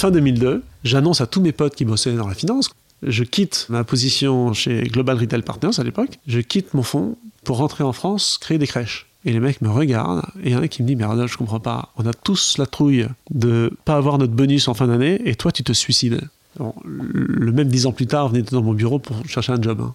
fin 2002, j'annonce à tous mes potes qui bossaient dans la finance, je quitte ma position chez Global Retail Partners à l'époque, je quitte mon fonds pour rentrer en France, créer des crèches. Et les mecs me regardent, et il y en a qui me disent, mais Rodolphe, je comprends pas, on a tous la trouille de pas avoir notre bonus en fin d'année, et toi tu te suicides. le même dix ans plus tard, venez dans mon bureau pour chercher un job. Hein.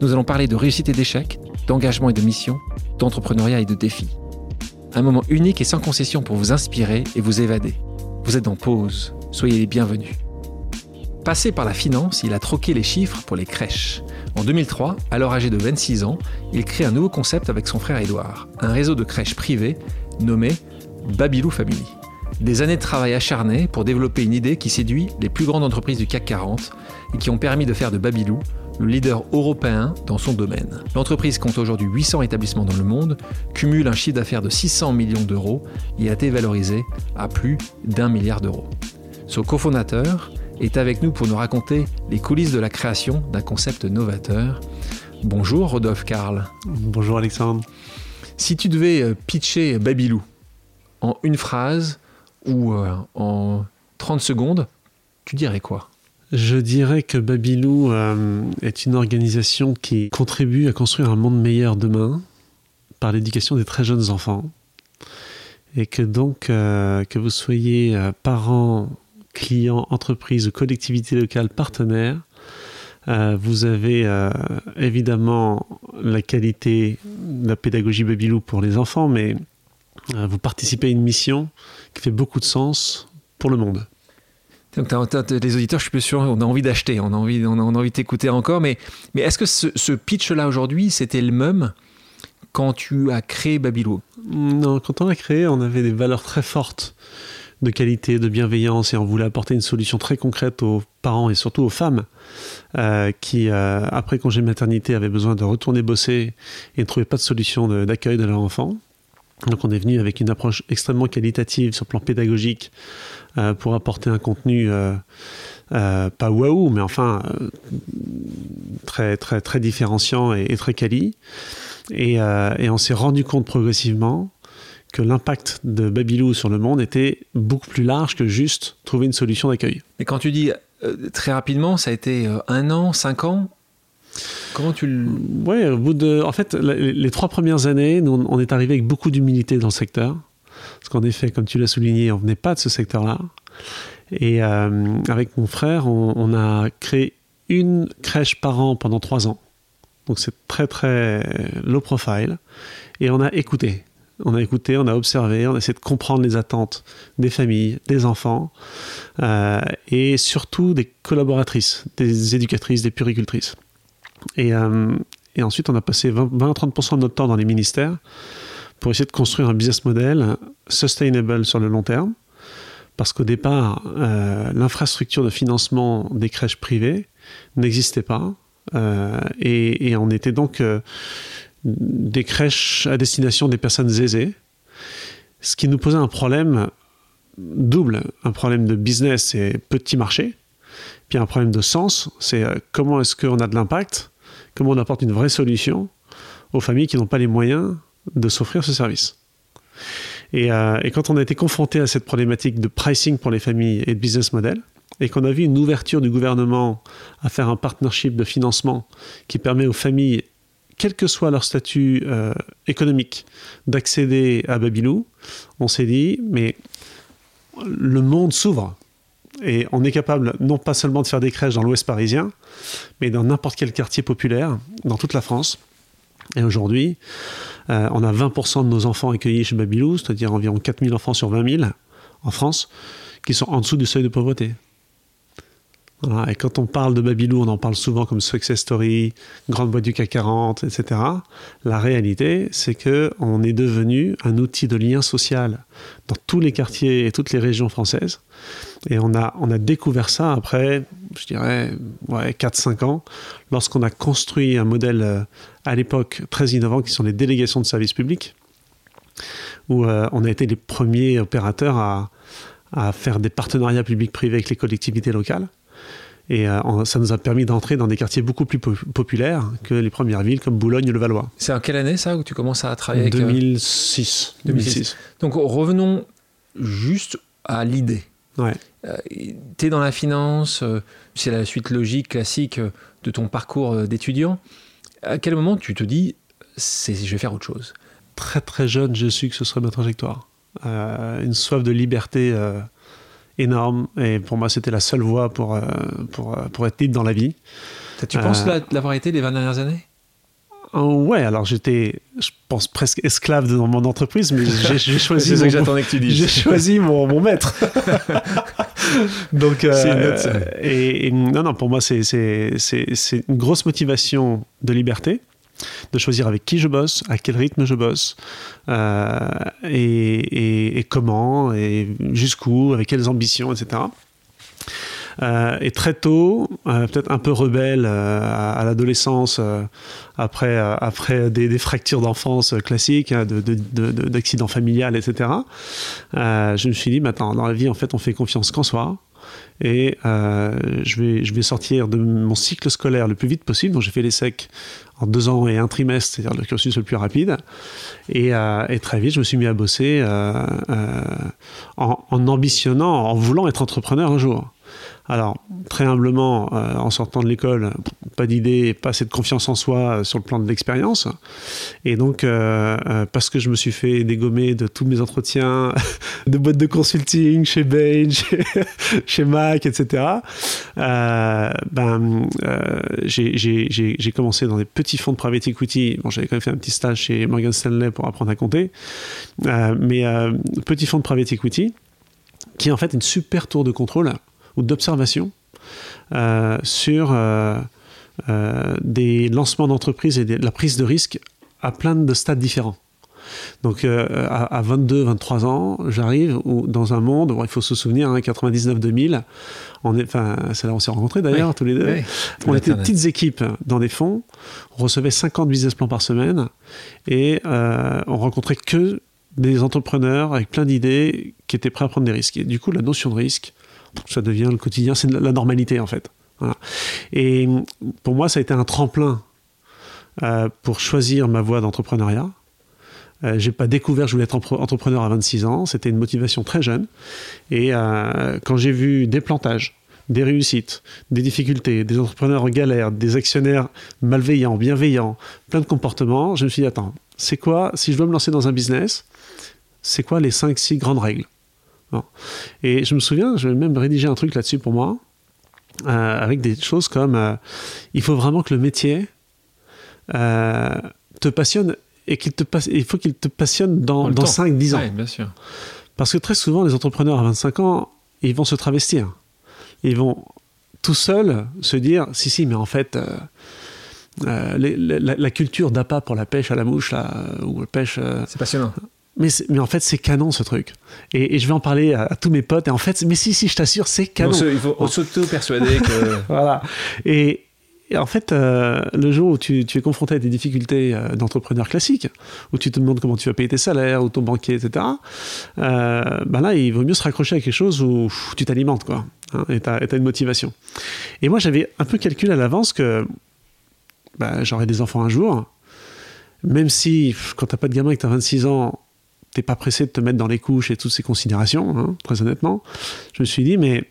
Nous allons parler de réussite et d'échec, d'engagement et de mission, d'entrepreneuriat et de défis. Un moment unique et sans concession pour vous inspirer et vous évader. Vous êtes en pause, soyez les bienvenus. Passé par la finance, il a troqué les chiffres pour les crèches. En 2003, alors âgé de 26 ans, il crée un nouveau concept avec son frère Édouard, un réseau de crèches privées nommé Babylou Family. Des années de travail acharné pour développer une idée qui séduit les plus grandes entreprises du CAC 40 et qui ont permis de faire de Babylou le leader européen dans son domaine. L'entreprise compte aujourd'hui 800 établissements dans le monde, cumule un chiffre d'affaires de 600 millions d'euros et a été valorisé à plus d'un milliard d'euros. Son cofondateur est avec nous pour nous raconter les coulisses de la création d'un concept novateur. Bonjour Rodolphe Karl. Bonjour Alexandre. Si tu devais euh, pitcher Babylou en une phrase ou euh, en 30 secondes, tu dirais quoi? Je dirais que Babylou euh, est une organisation qui contribue à construire un monde meilleur demain par l'éducation des très jeunes enfants. Et que donc, euh, que vous soyez euh, parents, clients, entreprises ou collectivités locales partenaires, vous avez évidemment la qualité de la pédagogie Babylou pour les enfants, mais vous participez à une mission qui fait beaucoup de sens pour le monde. Donc, les auditeurs, je suis plus sûr, on a envie d'acheter, on a envie, on de encore. Mais, est-ce que ce, pitch-là aujourd'hui, c'était le même quand tu as créé Babylou Non, quand on l'a créé, on avait des valeurs très fortes de qualité, de bienveillance, et on voulait apporter une solution très concrète aux parents et surtout aux femmes euh, qui, euh, après congé maternité, avaient besoin de retourner bosser et ne trouvaient pas de solution d'accueil de leur enfant. Donc on est venu avec une approche extrêmement qualitative sur le plan pédagogique euh, pour apporter un contenu euh, euh, pas waouh, mais enfin très très très différenciant et, très quali. Et, on s'est rendu compte progressivement que l'impact de Babylou sur le monde était beaucoup plus large que juste trouver une solution d'accueil. Mais quand tu dis très rapidement, ça a été un an, cinq ans? Comment tu le... Ouais, au bout de... En fait, les, trois premières années, nous, on est arrivé avec beaucoup d'humilité dans le secteur. Parce qu'en effet, comme tu l'as souligné, on venait pas de ce secteur-là. Et euh, avec mon frère, on, a créé une crèche par an pendant trois ans. Donc c'est très très low profile. Et on a écouté. On a écouté, on a observé, on a essayé de comprendre les attentes des familles, des enfants, euh, et surtout des collaboratrices, des éducatrices, des puricultrices. Et, euh, et ensuite, on a passé 20-30% de notre temps dans les ministères pour essayer de construire un business model sustainable sur le long terme. Parce qu'au départ, euh, l'infrastructure de financement des crèches privées n'existait pas. Euh, et, on était donc des crèches à destination des personnes aisées. Ce qui nous posait un problème double. Un problème de business et petit marché. Puis un problème de sens, c'est comment est-ce qu'on a de l'impact? Comment on apporte une vraie solution aux familles qui n'ont pas les moyens de s'offrir ce service. Euh, et, quand on a été confronté à cette problématique de pricing pour les familles et de business model, et qu'on a vu une ouverture du gouvernement à faire un partnership de financement qui permet aux familles, quel que soit leur statut euh, économique, d'accéder à Babylou, on s'est dit, mais le monde s'ouvre. Et on est capable non pas seulement de faire des crèches dans l'ouest parisien, mais dans n'importe quel quartier populaire, dans toute la France. Et aujourd'hui, euh, on a 20% de nos enfants accueillis chez Babylou, c'est-à-dire environ 4000 enfants sur 20 000 en France, qui sont en dessous du seuil de pauvreté. Et quand on parle de Babylou, on en parle souvent comme success story, grande boîte du CAC 40, etc. La réalité, c'est que on est devenu un outil de lien social dans tous les quartiers et toutes les régions françaises. Et on a, on a découvert ça après, je dirais, ouais, 4-5 ans, lorsqu'on a construit un modèle euh, à l'époque très innovant qui sont les délégations de services publics, où euh, on a été les premiers opérateurs à, à faire des partenariats publics-privés avec les collectivités locales. Et euh, ça nous a permis d'entrer dans des quartiers beaucoup plus populaires que les premières villes comme Boulogne et le Valois. C'est en quelle année ça où tu commences à travailler avec 2006. Euh, 2006. Donc revenons juste à l'idée. Ouais. Euh, tu es dans la finance, c'est la suite logique, classique de ton parcours d'étudiant. À quel moment tu te dis, je vais faire autre chose? Très très jeune, je su que ce serait ma trajectoire. une soif de liberté énorme. Et pour moi, c'était la seule voie pour, euh, pour, euh, pour, être libre dans la vie. Tu penses euh, l'avoir été les 20 dernières années? Ouais, alors j'étais, je pense presque esclave de mon entreprise, mais j'ai choisi. C'est que que tu J'ai choisi mon, mon maître. Donc, et, non, non, pour moi, c'est une grosse motivation de liberté de choisir avec qui je bosse, à quel rythme je bosse, euh, et, comment, et jusqu'où, avec quelles ambitions, etc. Euh, et très tôt, euh, peut-être un peu rebelle à, l'adolescence, après, après des, fractures d'enfance classiques, hein, d'accidents de, familiales, etc., je me suis dit, maintenant, dans la vie, en fait, on fait confiance qu'en soi. Et je, vais, je vais sortir de mon cycle scolaire le plus vite possible. Donc j'ai fait les secs en deux ans et un trimestre, c'est-à-dire le cursus le plus rapide. Et, euh, très vite, je me suis mis à bosser euh, euh, en, ambitionnant, en voulant être entrepreneur un jour. Alors, très humblement, euh, en sortant de l'école, pas d'idée, pas de confiance en soi euh, sur le plan de l'expérience. Et donc, euh, parce que je me suis fait dégommer de tous mes entretiens de boîtes de consulting, chez Bain, chez, Mac, etc., ben, j'ai commencé dans des petits fonds de private equity. Bon, j'avais quand même fait un petit stage chez Morgan Stanley pour apprendre à compter. mais petit fonds de private equity, qui est en fait une super tour de contrôle ou d'observation euh, sur euh, euh, des lancements d'entreprises et de la prise de risque à plein de stades différents. Donc à, 22, 23 ans, j'arrive dans un monde, où il faut se souvenir, 99-2000, hein, enfin, c'est là où on s'est rencontrés d'ailleurs, tous les deux. On était petites équipes dans des fonds, on recevait 50 business plans par semaine et on rencontrait que des entrepreneurs avec plein d'idées qui étaient prêts à prendre des risques. Et du coup, la notion de risque, ça devient le quotidien, c'est la normalité en fait. Et pour moi, ça a été un tremplin euh, pour choisir ma voie d'entrepreneuriat. Euh, j'ai pas découvert que je voulais être entrepreneur à 26 ans, c'était une motivation très jeune. Et euh, quand j'ai vu des plantages, des réussites, des difficultés, des entrepreneurs en galère, des actionnaires malveillants, bienveillants, plein de comportements, je me suis dit, attends, c'est quoi, si je dois me lancer dans un business, c'est quoi les 5-6 grandes règles? Et je me souviens, je vais même rédiger un truc là-dessus pour moi, euh, avec des choses comme euh, il faut vraiment que le métier euh, te passionne et qu'il te il faut qu'il te passionne dans, dans 5-10 ans. bien sûr. Parce que très souvent, les entrepreneurs à 25 ans, ils vont se travestir. Ils vont tout seuls se dire si, si, mais en fait. la, culture d'appât pour la pêche à la mouche, là, ou la pêche. c'est passionnant mais, mais en fait, c'est canon ce truc. Et, je vais en parler à, tous mes potes. Et en fait, mais si, si, je t'assure, c'est canon. il faut s'auto-persuader que. voilà. Et, en fait, euh, le jour où tu, tu, es confronté à des difficultés euh, d'entrepreneur classique, où tu te demandes comment tu vas payer tes salaires, ou ton banquier, etc., euh, ben là, il vaut mieux se raccrocher à quelque chose où tu t'alimentes, quoi. Hein, et tu as, une motivation. Et moi, j'avais un peu calculé à l'avance que ben, j'aurais des enfants un jour. Même si, quand t'as pas de gamin et que t'as 26 ans, t'es pas pressé de te mettre dans les couches et toutes ces considérations, hein, très honnêtement. Je me suis dit, mais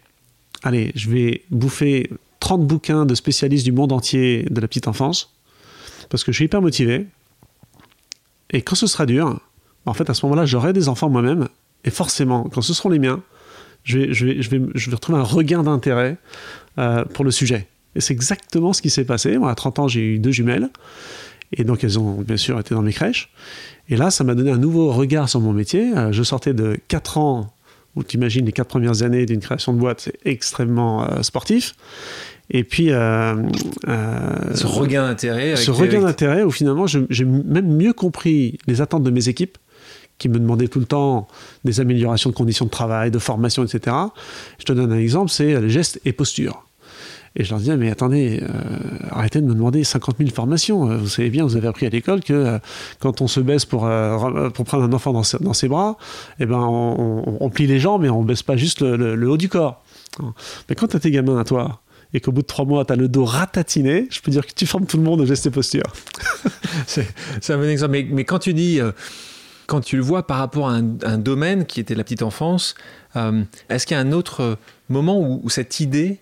allez, je vais bouffer 30 bouquins de spécialistes du monde entier de la petite enfance, parce que je suis hyper motivé. Et quand ce sera dur, en fait, à ce moment-là, j'aurai des enfants moi-même, et forcément, quand ce seront les miens, je vais, je vais, je vais, je vais retrouver un regain d'intérêt euh, pour le sujet. Et c'est exactement ce qui s'est passé. Moi, à 30 ans, j'ai eu deux jumelles. Et donc, elles ont bien sûr été dans mes crèches. Et là, ça m'a donné un nouveau regard sur mon métier. Euh, je sortais de 4 ans Donc t'imagines les quatre premières années d'une création de boîte, c'est extrêmement sportif. Et puis. Euh, euh, ce regain d'intérêt. Ce regain d'intérêt où finalement j'ai même mieux compris les attentes de mes équipes qui me demandaient tout le temps des améliorations de conditions de travail, de formation, etc. Je te donne un exemple, c'est les gestes et postures. Et je leur disais, mais attendez, euh, arrêtez de me demander 50 000 formations. Vous savez bien, vous avez appris à l'école que quand on se baisse pour, pour prendre un enfant dans, ses bras, eh ben, on, plie les jambes et on baisse pas juste le, haut du corps. Mais quand tu as tes gamins à toi, et qu'au bout de trois mois, tu as le dos ratatiné, je peux dire que tu formes tout le monde au geste et posture. c'est un bon exemple. Mais, quand tu dis, euh, quand tu le vois par rapport à un, domaine qui était la petite enfance, euh, est-ce qu'il y a un autre moment où, cette idée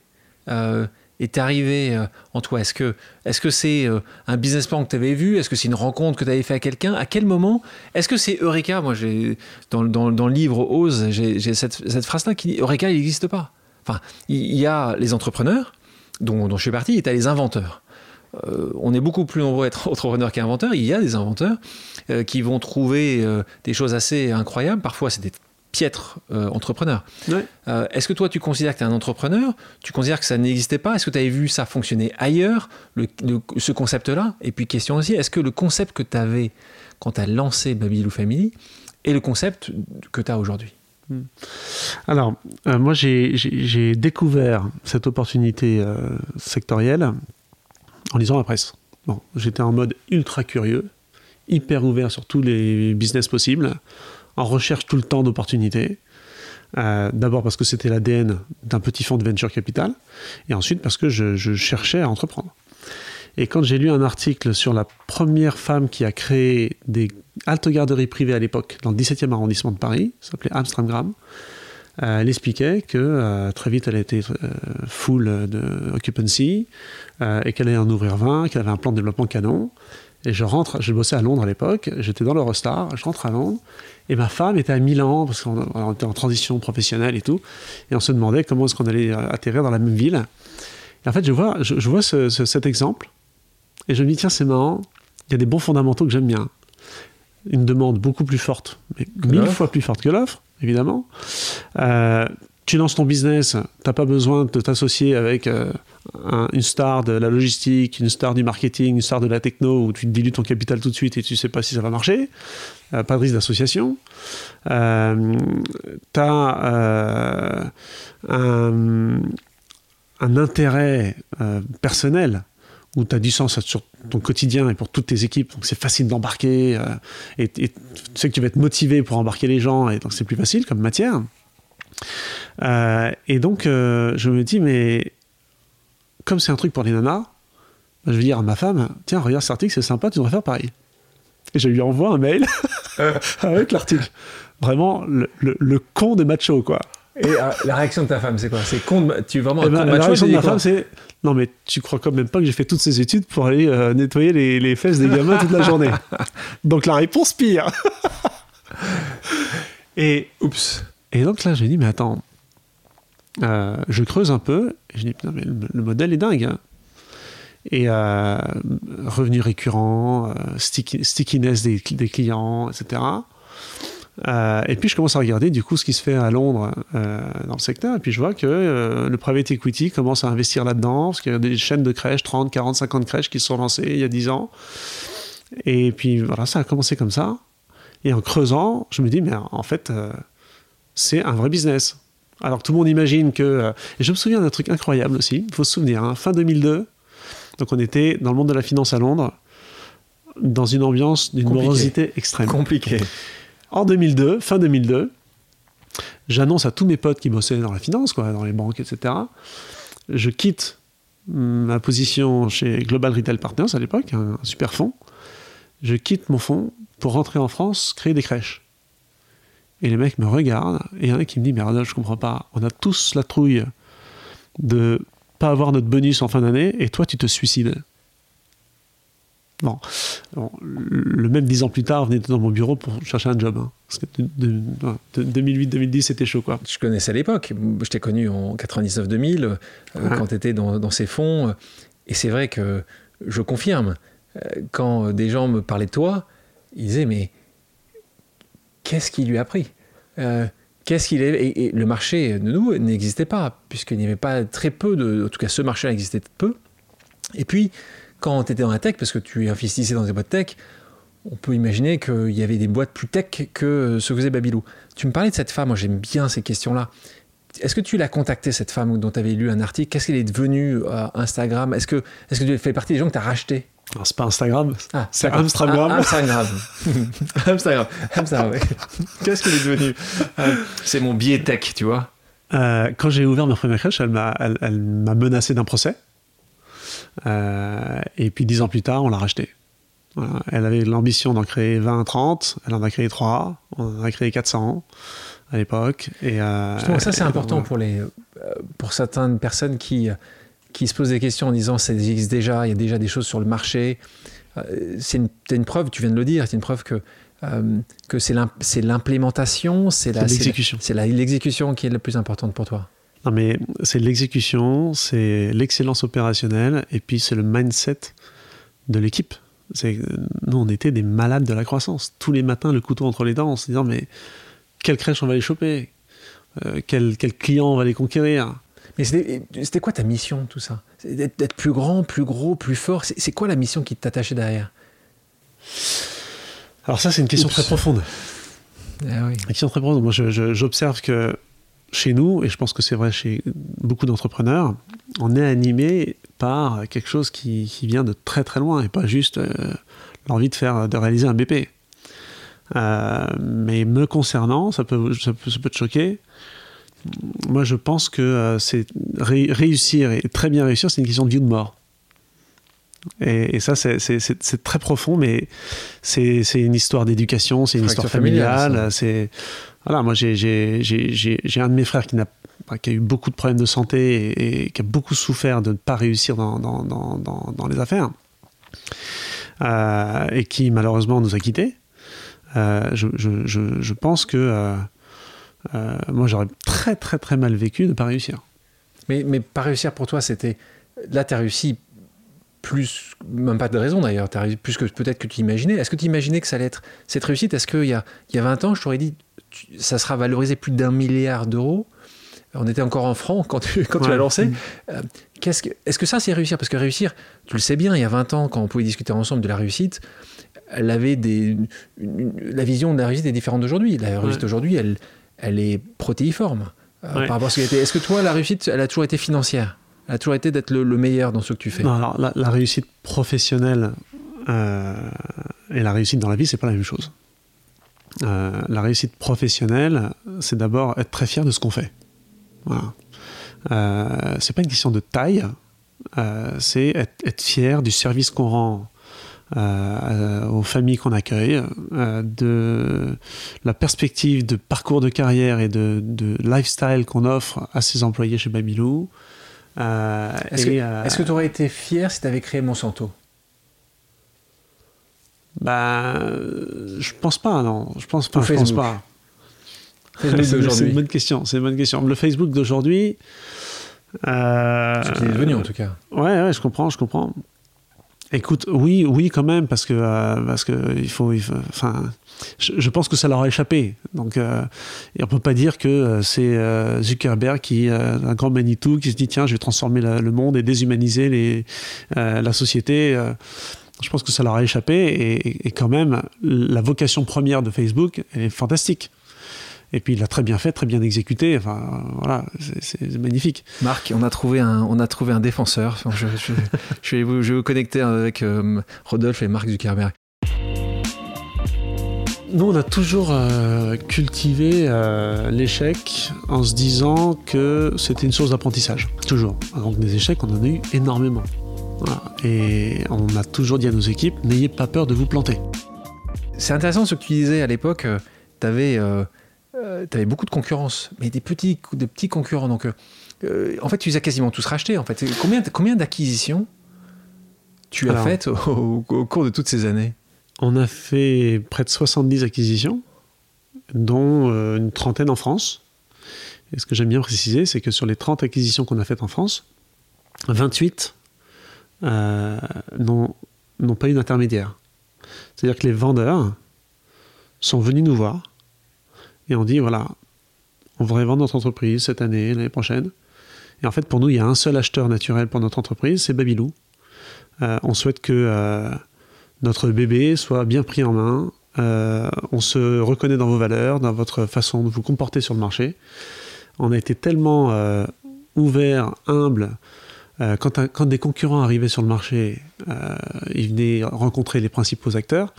euh, est arrivée en toi? Est-ce que est-ce c'est un business plan que tu avais vu? Est-ce que c'est une rencontre que tu avais fait à quelqu'un? À quel moment? Est-ce que c'est Eureka? Moi, dans, dans, le livre Ose, j'ai cette, phrase-là qui dit Eureka, il n'existe pas. Enfin, il y a les entrepreneurs, dont, je fais partie, et tu as les inventeurs. Euh, on est beaucoup plus nombreux à être entrepreneurs qu'inventeurs. Il y a des inventeurs euh, qui vont trouver euh, des choses assez incroyables. Parfois, c'est des piètres entrepreneurs. Est-ce que toi, tu considères que tu es un entrepreneur? Tu considères que ça n'existait pas? Est-ce que tu avais vu ça fonctionner ailleurs, ce concept-là? Et puis, question aussi, est-ce que le concept que tu avais quand tu as lancé Babylou Family est le concept que tu as aujourd'hui? Hmm. Alors, euh, moi, j'ai découvert cette opportunité euh, sectorielle en lisant la presse. Bon, j'étais en mode ultra curieux, hyper ouvert sur tous les business possibles, en recherche tout le temps d'opportunités. Euh, d'abord parce que c'était l'ADN d'un petit fonds de venture capital, et ensuite parce que je, cherchais à entreprendre. Et quand j'ai lu un article sur la première femme qui a créé des halte garderie privée à l'époque, dans le 17e arrondissement de Paris, s'appelait Amsterdam. Euh, elle expliquait que euh, très vite elle était euh, full de occupancy et qu'elle allait en ouvrir 20, qu'elle avait un plan de développement canon. Et je rentre, je bossais à Londres à l'époque, j'étais dans l'Eurostar, je rentre à Londres, et ma femme était à Milan, parce qu'on était en transition professionnelle et tout, et on se demandait comment est-ce qu'on allait atterrir dans la même ville. Et en fait, je vois, je, vois cet exemple, et je me dis, tiens, c'est marrant, il y a des bons fondamentaux que j'aime bien. Une demande beaucoup plus forte, mais mille fois plus forte que l'offre, évidemment. Euh, tu lances ton business, tu n'as pas besoin de t'associer avec euh, une star de la logistique, une star du marketing, une star de la techno, où tu dilues ton capital tout de suite et tu sais pas si ça va marcher. Euh, pas de risque d'association. tu as un, un, intérêt personnel où tu as du sens sur ton quotidien et pour toutes tes équipes, donc c'est facile d'embarquer, euh, et, tu sais que tu vas être motivé pour embarquer les gens, et donc c'est plus facile comme matière. Euh, et donc euh, je me dis, mais comme c'est un truc pour les nanas, je vais dire à ma femme, tiens, regarde cet article, c'est sympa, tu devrais faire pareil. Et je lui envoie un mail avec l'article. Vraiment, le, le, con de macho, quoi. Et la réaction de ta femme, c'est quoi? C'est con Tu vraiment eh ben, La réaction de ma femme, c'est non, mais tu crois quand même pas que j'ai fait toutes ces études pour aller euh, nettoyer les, fesses des gamins toute la journée? donc la réponse pire. et oups. Et donc là, j'ai dit, mais attends, euh, je creuse un peu. Et je dis, putain, mais le, modèle est dingue. Hein. Et euh, revenus récurrents, stickiness des, des, clients, etc. Euh, et puis je commence à regarder du coup ce qui se fait à Londres euh, dans le secteur, et puis je vois que euh, le private equity commence à investir là-dedans, parce qu'il y a des chaînes de crèches, 30, 40, 50 crèches qui se sont lancées il y a 10 ans. Et puis voilà, ça a commencé comme ça. Et en creusant, je me dis, mais en fait, c'est un vrai business. Alors tout le monde imagine que... et je me souviens d'un truc incroyable aussi, il faut se souvenir, hein, fin 2002, donc on était dans le monde de la finance à Londres, dans une ambiance d'une morosité extrême. Compliqué. En 2002, fin 2002, j'annonce à tous mes potes qui bossaient dans la finance, quoi, dans les banques, etc. Je quitte ma position chez Global Retail Partners à l'époque, un, super fonds. Je quitte mon fonds pour rentrer en France, créer des crèches. Et les mecs me regardent, et il y en a qui me dit Mais Arnold, je comprends pas, on a tous la trouille de pas avoir notre bonus en fin d'année, et toi, tu te suicides. Bon. le même dix ans plus tard, venait dans mon bureau pour chercher un job. Hein. Parce que 2008-2010, c'était chaud. Quoi. Je connaissais à l'époque. Je t'ai connu en 99-2000, euh, quand tu étais dans, ces fonds. Et c'est vrai que je confirme, euh, quand des gens me parlaient de toi, ils disaient Mais qu'est-ce qui lui a pris euh, qu'est-ce qu'il est et, le marché de nous n'existait pas, puisqu'il n'y avait pas très peu de. En tout cas, ce marché existait peu. Et puis, quand tu étais dans la tech, parce que tu investissais dans des boîtes tech, on peut imaginer qu'il y avait des boîtes plus tech que ce que faisait Babylou. Tu me parlais de cette femme, moi j'aime bien ces questions-là. Est-ce que tu l'as contactée, cette femme dont tu avais lu un article? Qu'est-ce qu'elle est devenue à Instagram? Est-ce que, est que tu fais partie des gens que tu as rachetés? C'est pas Instagram, ah, c'est Instagram. Ah, Instagram. Instagram. Instagram. Qu'est-ce qu'elle est devenue C'est mon biais tech, tu vois. Euh, quand j'ai ouvert ma première crèche, elle m'a elle, menacé d'un procès. Euh, et puis dix ans plus tard, on l'a racheté. Elle avait l'ambition d'en créer 20, 30. Elle en a créé 3. On en a créé 400 à l'époque. Et euh, ça, c'est important pour, les, pour certaines personnes qui qui se posent des questions en disant ça existe déjà, il y a déjà des choses sur le marché. Euh, c'est une, preuve, tu viens de le dire, c'est une preuve que, euh, que c'est l'implémentation, c'est l'exécution. C'est l'exécution qui est la plus importante pour toi. Non, mais c'est l'exécution, c'est l'excellence opérationnelle, et puis c'est le mindset de l'équipe. Nous, on était des malades de la croissance. Tous les matins, le couteau entre les dents, en se disant mais quelle crèche on va les choper? Euh, quel, quel client on va les conquérir? Mais c'était quoi ta mission, tout ça? D'être plus grand, plus gros, plus fort? C'est quoi la mission qui t'attachait derrière? Alors ça, c'est une question très profonde. Ah Une question très profonde. Moi, j'observe que chez nous, et je pense que c'est vrai chez beaucoup d'entrepreneurs, on est animé par quelque chose qui, vient de très très loin et pas juste euh, l'envie de faire de réaliser un BP. Euh, mais me concernant, ça peut, ça peut, ça peut te choquer moi, je pense que euh, c'est réussir et très bien réussir, c'est une question de vie ou de mort. Et, ça, c'est très profond, mais c'est une histoire d'éducation, c'est une histoire familiale. C'est voilà, moi j'ai un de mes frères qui, a, qui a eu beaucoup de problèmes de santé et, qui a beaucoup souffert de ne pas réussir dans, dans, dans, dans les affaires euh, et qui malheureusement nous a quittés. Euh, je, je, je, pense que euh, moi, j'aurais très, très, très mal vécu de ne pas réussir. Mais, mais pas réussir pour toi, c'était. Là, tu as réussi plus, même pas de raison d'ailleurs, tu as réussi plus que peut-être que tu imaginais. Est-ce que tu imaginais que ça allait être cette réussite? Est-ce qu'il y a, il y a 20 ans, je t'aurais dit, ça sera valorisé plus d'un milliard d'euros? On était encore en francs quand tu, quand tu l'as lancé. Euh, qu'est-ce que, est-ce que ça, c'est réussir? Parce que réussir, tu le sais bien, il y a 20 ans, quand on pouvait discuter ensemble de la réussite, elle avait des, la vision de la réussite est différente d'aujourd'hui. La réussite aujourd'hui, elle, elle est protéiforme euh, par rapport à ce qu'elle Est-ce que toi, la réussite, elle a toujours été financière? Elle a toujours été d'être le, meilleur dans ce que tu fais? Non, alors la, réussite professionnelle euh, et la réussite dans la vie, c'est pas la même chose. Euh, la réussite professionnelle, c'est d'abord être très fier de ce qu'on fait. Voilà. c'est pas une question de taille, c'est être, être, fier du service qu'on rend euh, aux familles qu'on accueille, euh, de la perspective de parcours de carrière et de, lifestyle qu'on offre à ses employés chez Babylou. Euh, est-ce que tu aurais été fier si tu avais créé Monsanto? Bah, je pense pas, non. Je pense pas. Je pense pas. c'est une bonne question. C'est une bonne question. Le Facebook d'aujourd'hui. Euh, Ce qui est devenu en tout cas. Ouais, ouais, je comprends, je comprends. Écoute, oui, oui, quand même, parce que euh, parce que il faut, enfin, je, pense que ça leur a échappé. Donc, euh, et on peut pas dire que euh, c'est Zuckerberg qui, un grand Manitou, qui se dit tiens, je vais transformer le monde et déshumaniser les, la société. je pense que ça leur a échappé et, et, quand même, la vocation première de Facebook est fantastique. Et puis il l'a très bien fait, très bien exécuté. Enfin, voilà, c'est magnifique. Marc, on a trouvé un, on a trouvé un défenseur. je, je, vais vous, je, vais vous, connecter avec euh, Rodolphe et Marc Zuckerberg. Nous, on a toujours euh, cultivé euh, l'échec en se disant que c'était une source d'apprentissage. Toujours. Donc des échecs, on en a eu énormément. Et on a toujours dit à nos équipes, n'ayez pas peur de vous planter. C'est intéressant ce que tu disais à l'époque. tu avais euh, tu avais beaucoup de concurrence, mais des petits, des petits concurrents. Donc, euh, en fait, tu les as quasiment tous rachetés. En fait. Combien, combien d'acquisitions tu as faites au, cours de toutes ces années? On a fait près de 70 acquisitions, dont euh, une trentaine en France. Et ce que j'aime bien préciser, c'est que sur les 30 acquisitions qu'on a faites en France, 28 n'ont pas eu d'intermédiaire. C'est-à-dire que les vendeurs sont venus nous voir et on dit voilà, on voudrait vendre notre entreprise cette année, l'année prochaine. Et en fait, pour nous, il y a un seul acheteur naturel pour notre entreprise, c'est Babylou. Euh, on souhaite que euh, notre bébé soit bien pris en main. Euh, on se reconnaît dans vos valeurs, dans votre façon de vous comporter sur le marché. On a été tellement ouvert, humble. Quand, quand, des concurrents arrivaient sur le marché, ils venaient rencontrer les principaux acteurs.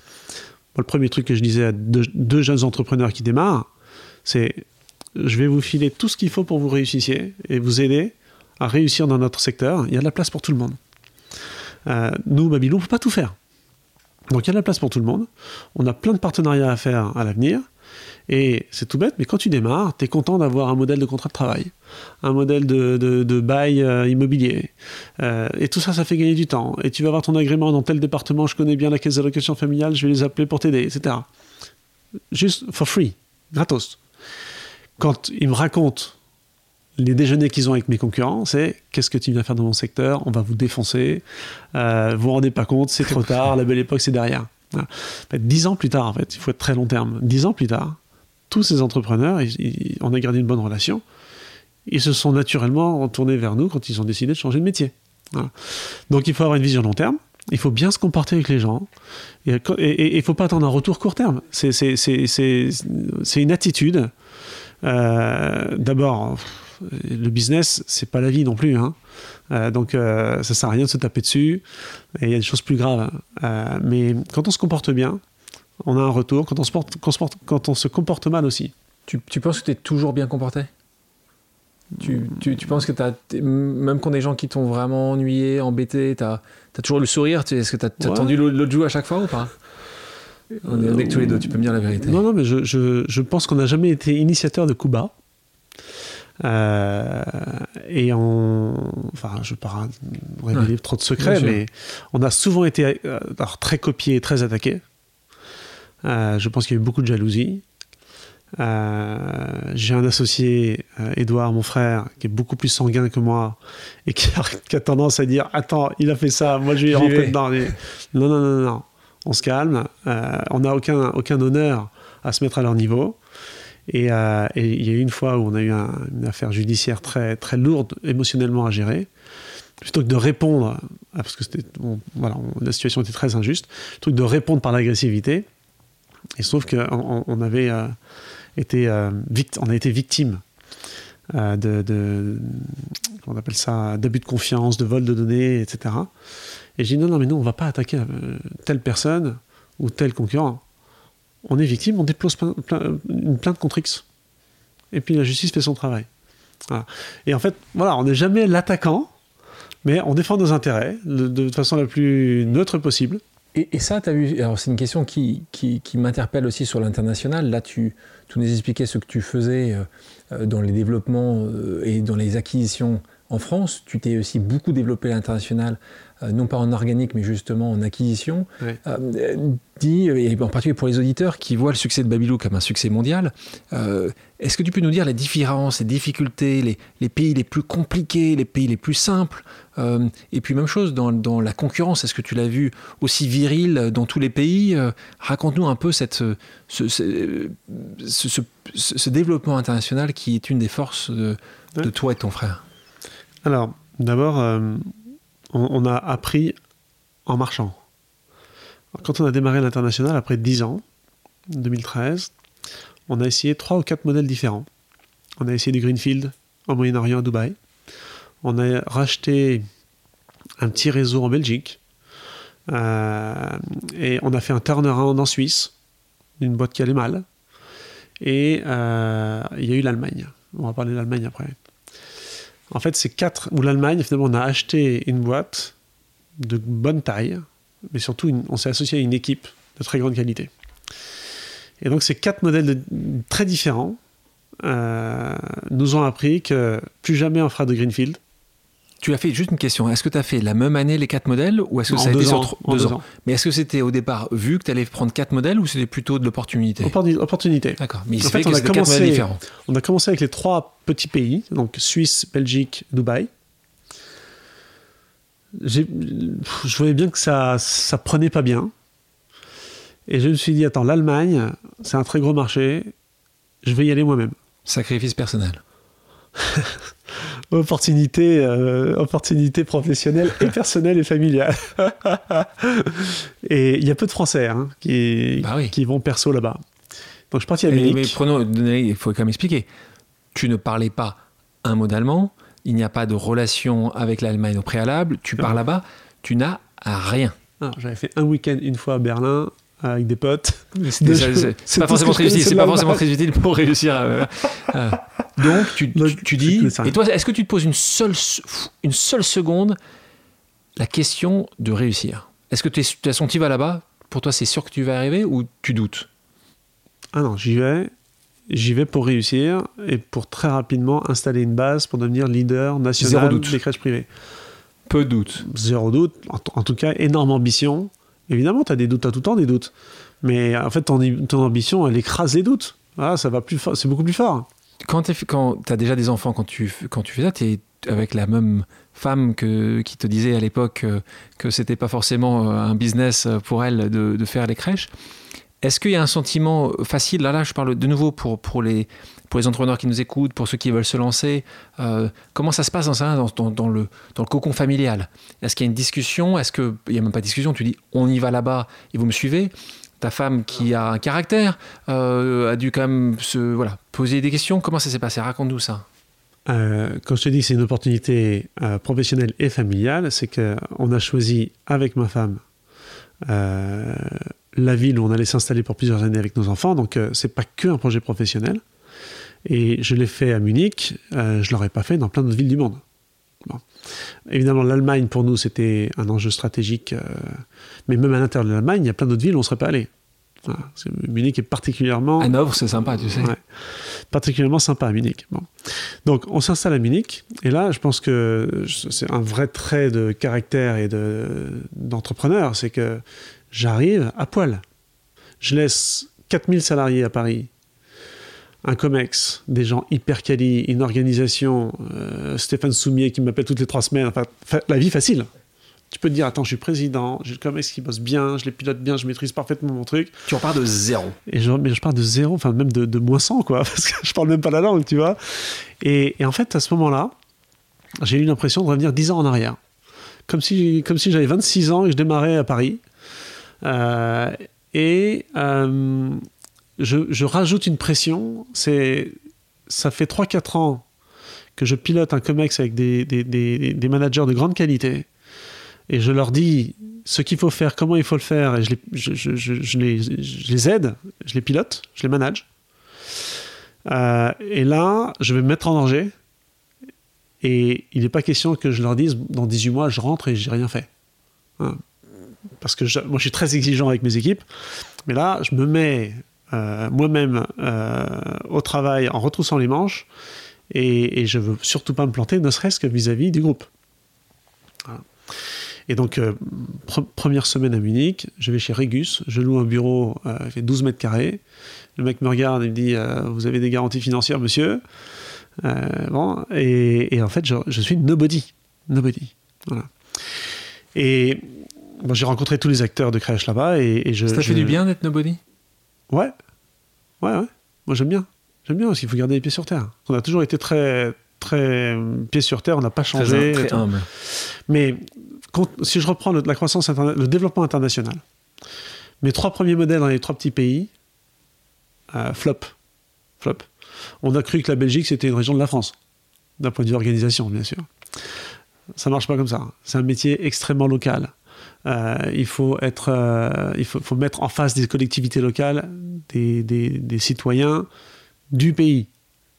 le premier truc que je disais à deux jeunes entrepreneurs qui démarrent, c'est je vais vous filer tout ce qu'il faut pour que vous réussissiez et vous aider à réussir dans notre secteur. Il y a de la place pour tout le monde. Euh, nous, Babylon, on ne peut pas tout faire. Donc il y a de la place pour tout le monde. On a plein de partenariats à faire à l'avenir. Et c'est tout bête, mais quand tu démarres, tu es content d'avoir un modèle de contrat de travail, un modèle de, bail euh, immobilier. Euh, et tout ça, ça fait gagner du temps. Et tu vas avoir ton agrément dans tel département, je connais bien la caisse d'allocation familiale, je vais les appeler pour t'aider, etc. Juste for free, gratos quand ils me racontent les déjeuners qu'ils ont avec mes concurrents, c'est qu'est-ce que tu viens faire dans mon secteur? On va vous défoncer. Euh, vous vous rendez pas compte, c'est trop tard. la belle époque, c'est derrière. Dix ans plus tard, en fait, il faut être très long terme. Dix ans plus tard, tous ces entrepreneurs, on a gardé une bonne relation. Ils se sont naturellement retournés vers nous quand ils ont décidé de changer de métier. Donc il faut avoir une vision long terme. Il faut bien se comporter avec les gens. Et il ne faut pas attendre un retour court terme. C'est une attitude d'abord, le business, c'est pas la vie non plus. Hein. Euh, donc, euh, ça sert à rien de se taper dessus. Et il y a des choses plus graves. mais quand on se comporte bien, on a un retour. Quand on se, porte, quand on se comporte mal aussi. Tu, penses que tu es toujours bien comporté? Tu, tu, penses que as, même quand des gens qui t'ont vraiment ennuyé, embêté, tu as, toujours le sourire Est-ce que tu as, tendu l'autre joue à chaque fois ou pas? On est, avec tous les deux, tu peux me dire la vérité. Non, non, mais je, je, je pense qu'on n'a jamais été initiateur de Cuba. Euh, et on. Enfin, je ne veux pas révéler trop de secrets, mais on a souvent été euh, très copié et très attaqué. Euh, je pense qu'il y a eu beaucoup de jalousie. J'ai un associé, Edouard, mon frère, qui est beaucoup plus sanguin que moi et qui a, qui a tendance à dire Attends, il a fait ça, moi je vais rentrer dedans. Non, non, non. non on se calme, euh, on n'a aucun, honneur à se mettre à leur niveau. Euh, et, il y a eu une fois où on a eu une affaire judiciaire très, lourde émotionnellement à gérer. Plutôt que de répondre, parce que voilà, la situation était très injuste, plutôt que de répondre par l'agressivité, il se trouve qu'on on avait euh, été, a été victime de, on d'abus de confiance, de vol de données, etc. Et j'ai dit non, non, mais nous, on ne va pas attaquer euh, telle personne ou tel concurrent. On est victime, on dépose une plainte contre X. Et puis la justice fait son travail. Et en fait, voilà, on n'est jamais l'attaquant, mais on défend nos intérêts de, façon la plus neutre possible. Et, ça, tu as vu, alors c'est une question qui, qui, m'interpelle aussi sur l'international. Là, tu, tu, nous expliquais ce que tu faisais euh, euh, dans les développements et dans les acquisitions en France. Tu t'es aussi beaucoup développé à l'international non pas en organique, mais justement en acquisition, euh, dit, et en particulier pour les auditeurs qui voient le succès de Babylou comme un succès mondial, euh, est-ce que tu peux nous dire les différences, les difficultés, les, pays les plus compliqués, les pays les plus simples Et puis même chose dans, la concurrence, est-ce que tu l'as vu aussi viril dans tous les pays Raconte-nous un peu cette, ce, développement international qui est une des forces de, de toi et ton frère. Alors, d'abord, on, a appris en marchant. Quand on a démarré l'international, après 10 ans, 2013, on a essayé trois ou quatre modèles différents. On a essayé du Greenfield au Moyen-Orient, à Dubaï. On a racheté un petit réseau en Belgique. Euh, et on a fait un turnaround en Suisse, d'une boîte qui allait mal. Et euh, il y a eu l'Allemagne. On va parler de l'Allemagne après. En fait, c'est quatre, où l'Allemagne, finalement, on a acheté une boîte de bonne taille, mais surtout, on s'est associé à une équipe de très grande qualité. Et donc, ces quatre modèles très différents euh, nous ont appris que plus jamais on fera de Greenfield, tu as fait juste une question. Est-ce que tu as fait la même année les quatre modèles ou est-ce que ça a été sur deux, ans, Mais est-ce que c'était au départ vu que tu allais prendre quatre modèles ou c'était plutôt de l'opportunité Opportunité. D'accord. Mais il en fait, on a commencé, On a commencé avec les trois petits pays, donc Suisse, Belgique, Dubaï. Je voyais bien que ça, ça prenait pas bien. Et je me suis dit, attends, l'Allemagne, c'est un très gros marché, je vais y aller moi-même. Sacrifice personnel. opportunité, euh, opportunité professionnelle et personnelle et familiale. et il y a peu de Français hein, qui, Bah oui. qui vont perso là-bas. Donc je suis parti à Munich. mais prenons, il faut quand même expliquer. Tu ne parlais pas un mot d'allemand, il n'y a pas de relation avec l'Allemagne au préalable, tu pars là-bas, tu n'as rien. Ah, J'avais fait un week-end une fois à Berlin avec des potes. C'est pas forcément très utile. C'est pas forcément très utile pour réussir. à- à- donc tu, tu, dis. Et toi, est-ce que tu te poses une seule une seule seconde la question de réussir? Est-ce que tu es, de toute façon, tu vas là-bas? Pour toi, c'est sûr que tu vas arriver ou tu doutes? Ah non, j'y vais. J'y vais pour réussir et pour très rapidement installer une base pour devenir leader national des crèches privées. Peu de doute. Zéro doute. En, en tout cas, énorme ambition. Évidemment, tu as des doutes, tu as tout le temps des doutes. Mais en fait, ton, ton ambition, elle écrase les doutes. Ah, ça va plus c'est beaucoup plus fort. Quand tu as déjà des enfants, quand tu, quand tu fais ça, tu es avec la même femme que, qui te disait à l'époque euh, que c'était pas forcément euh, un business pour elle de, de faire les crèches. Est-ce qu'il y a un sentiment facile? Là, là, je parle de nouveau pour, pour, les, pour les entrepreneurs qui nous écoutent, pour ceux qui veulent se lancer. Euh, comment ça se passe dans, ça, dans, le, cocon familial? Est-ce qu'il y a une discussion? Est-ce qu'il n'y a même pas de discussion Tu dis on y va là-bas et vous me suivez? Ta femme qui a un caractère euh, a dû quand même se poser des questions. Comment ça s'est passé? Raconte-nous ça. Euh, quand je te dis que c'est une opportunité professionnelle et familiale, c'est qu'on a choisi avec ma femme la ville où on allait s'installer pour plusieurs années avec nos enfants. Donc c'est pas que un projet professionnel. Et je l'ai fait à Munich. euh, je l'aurais pas fait dans plein d'autres villes du monde. Bon. Évidemment, l'Allemagne pour nous c'était un enjeu stratégique. euh, mais même à l'intérieur de l'Allemagne, il y a plein d'autres villes où on serait pas allé. Voilà. Munich est particulièrement Hanovre, c'est sympa, tu sais. Ouais. particulièrement sympa à Munich. Bon. Donc on s'installe à Munich, et là je pense que c'est un vrai trait de caractère et de- d'entrepreneur, c'est que j'arrive à poil. Je laisse 4000 salariés à Paris, un COMEX, des gens hyper quali, une organisation, euh, Stéphane Soumier qui m'appelle toutes les trois semaines, enfin la vie facile. Tu peux te dire, attends, je suis président, j'ai le COMEX qui bosse bien, je les pilote bien, je maîtrise parfaitement mon truc. Tu repars de zéro. Et je, mais je parle de zéro, enfin même de, de moins 100, quoi, parce que je parle même pas la langue, tu vois. Et, et en fait, à ce moment-là, j'ai eu l'impression de revenir 10 ans en arrière. Comme si, comme si j'avais 26 ans et que je démarrais à Paris. Euh, et euh, je, rajoute une pression, c'est ça fait 3-4 ans que je pilote un COMEX avec des, des, des, managers de grande qualité. Et je leur dis ce qu'il faut faire, comment il faut le faire, et je les, je, les, je les aide, je les pilote, je les manage. Euh, et là, je vais me mettre en danger. Et il n'est pas question que je leur dise dans 18 mois, je rentre et j'ai rien fait. Hein. Parce que moi, je suis très exigeant avec mes équipes. Mais là, je me mets moi-même euh, au travail en retroussant les manches. Et, et je veux surtout pas me planter, ne serait-ce que vis-à-vis du groupe. Voilà. Et donc, euh, pre- première semaine à Munich, je vais chez Regus, je loue un bureau, euh, il fait 12 mètres carrés. Le mec me regarde et me dit euh, Vous avez des garanties financières, monsieur? Euh, Bon, et, et en fait, je, je suis nobody. Nobody. Voilà. Et bon, j'ai rencontré tous les acteurs de crèche là-bas et, et je. Ça je- fait du bien d'être nobody? Ouais. Ouais, ouais. Moi, j'aime bien. J'aime bien parce qu'il faut garder les pieds sur terre. On a toujours été très, très euh, pieds sur terre, on n'a pas changé. très humble. Mais quand- si je reprends le, la croissance, le développement international, mes trois premiers modèles dans les trois petits pays, euh, flop. Flop. On a cru que la Belgique, c'était une région de la France, d'un point de vue organisation, bien sûr. Ça marche pas comme ça. C'est un métier extrêmement local. Euh, il faut être, euh, il faut, faut mettre en face des collectivités locales, des, des- des citoyens du pays.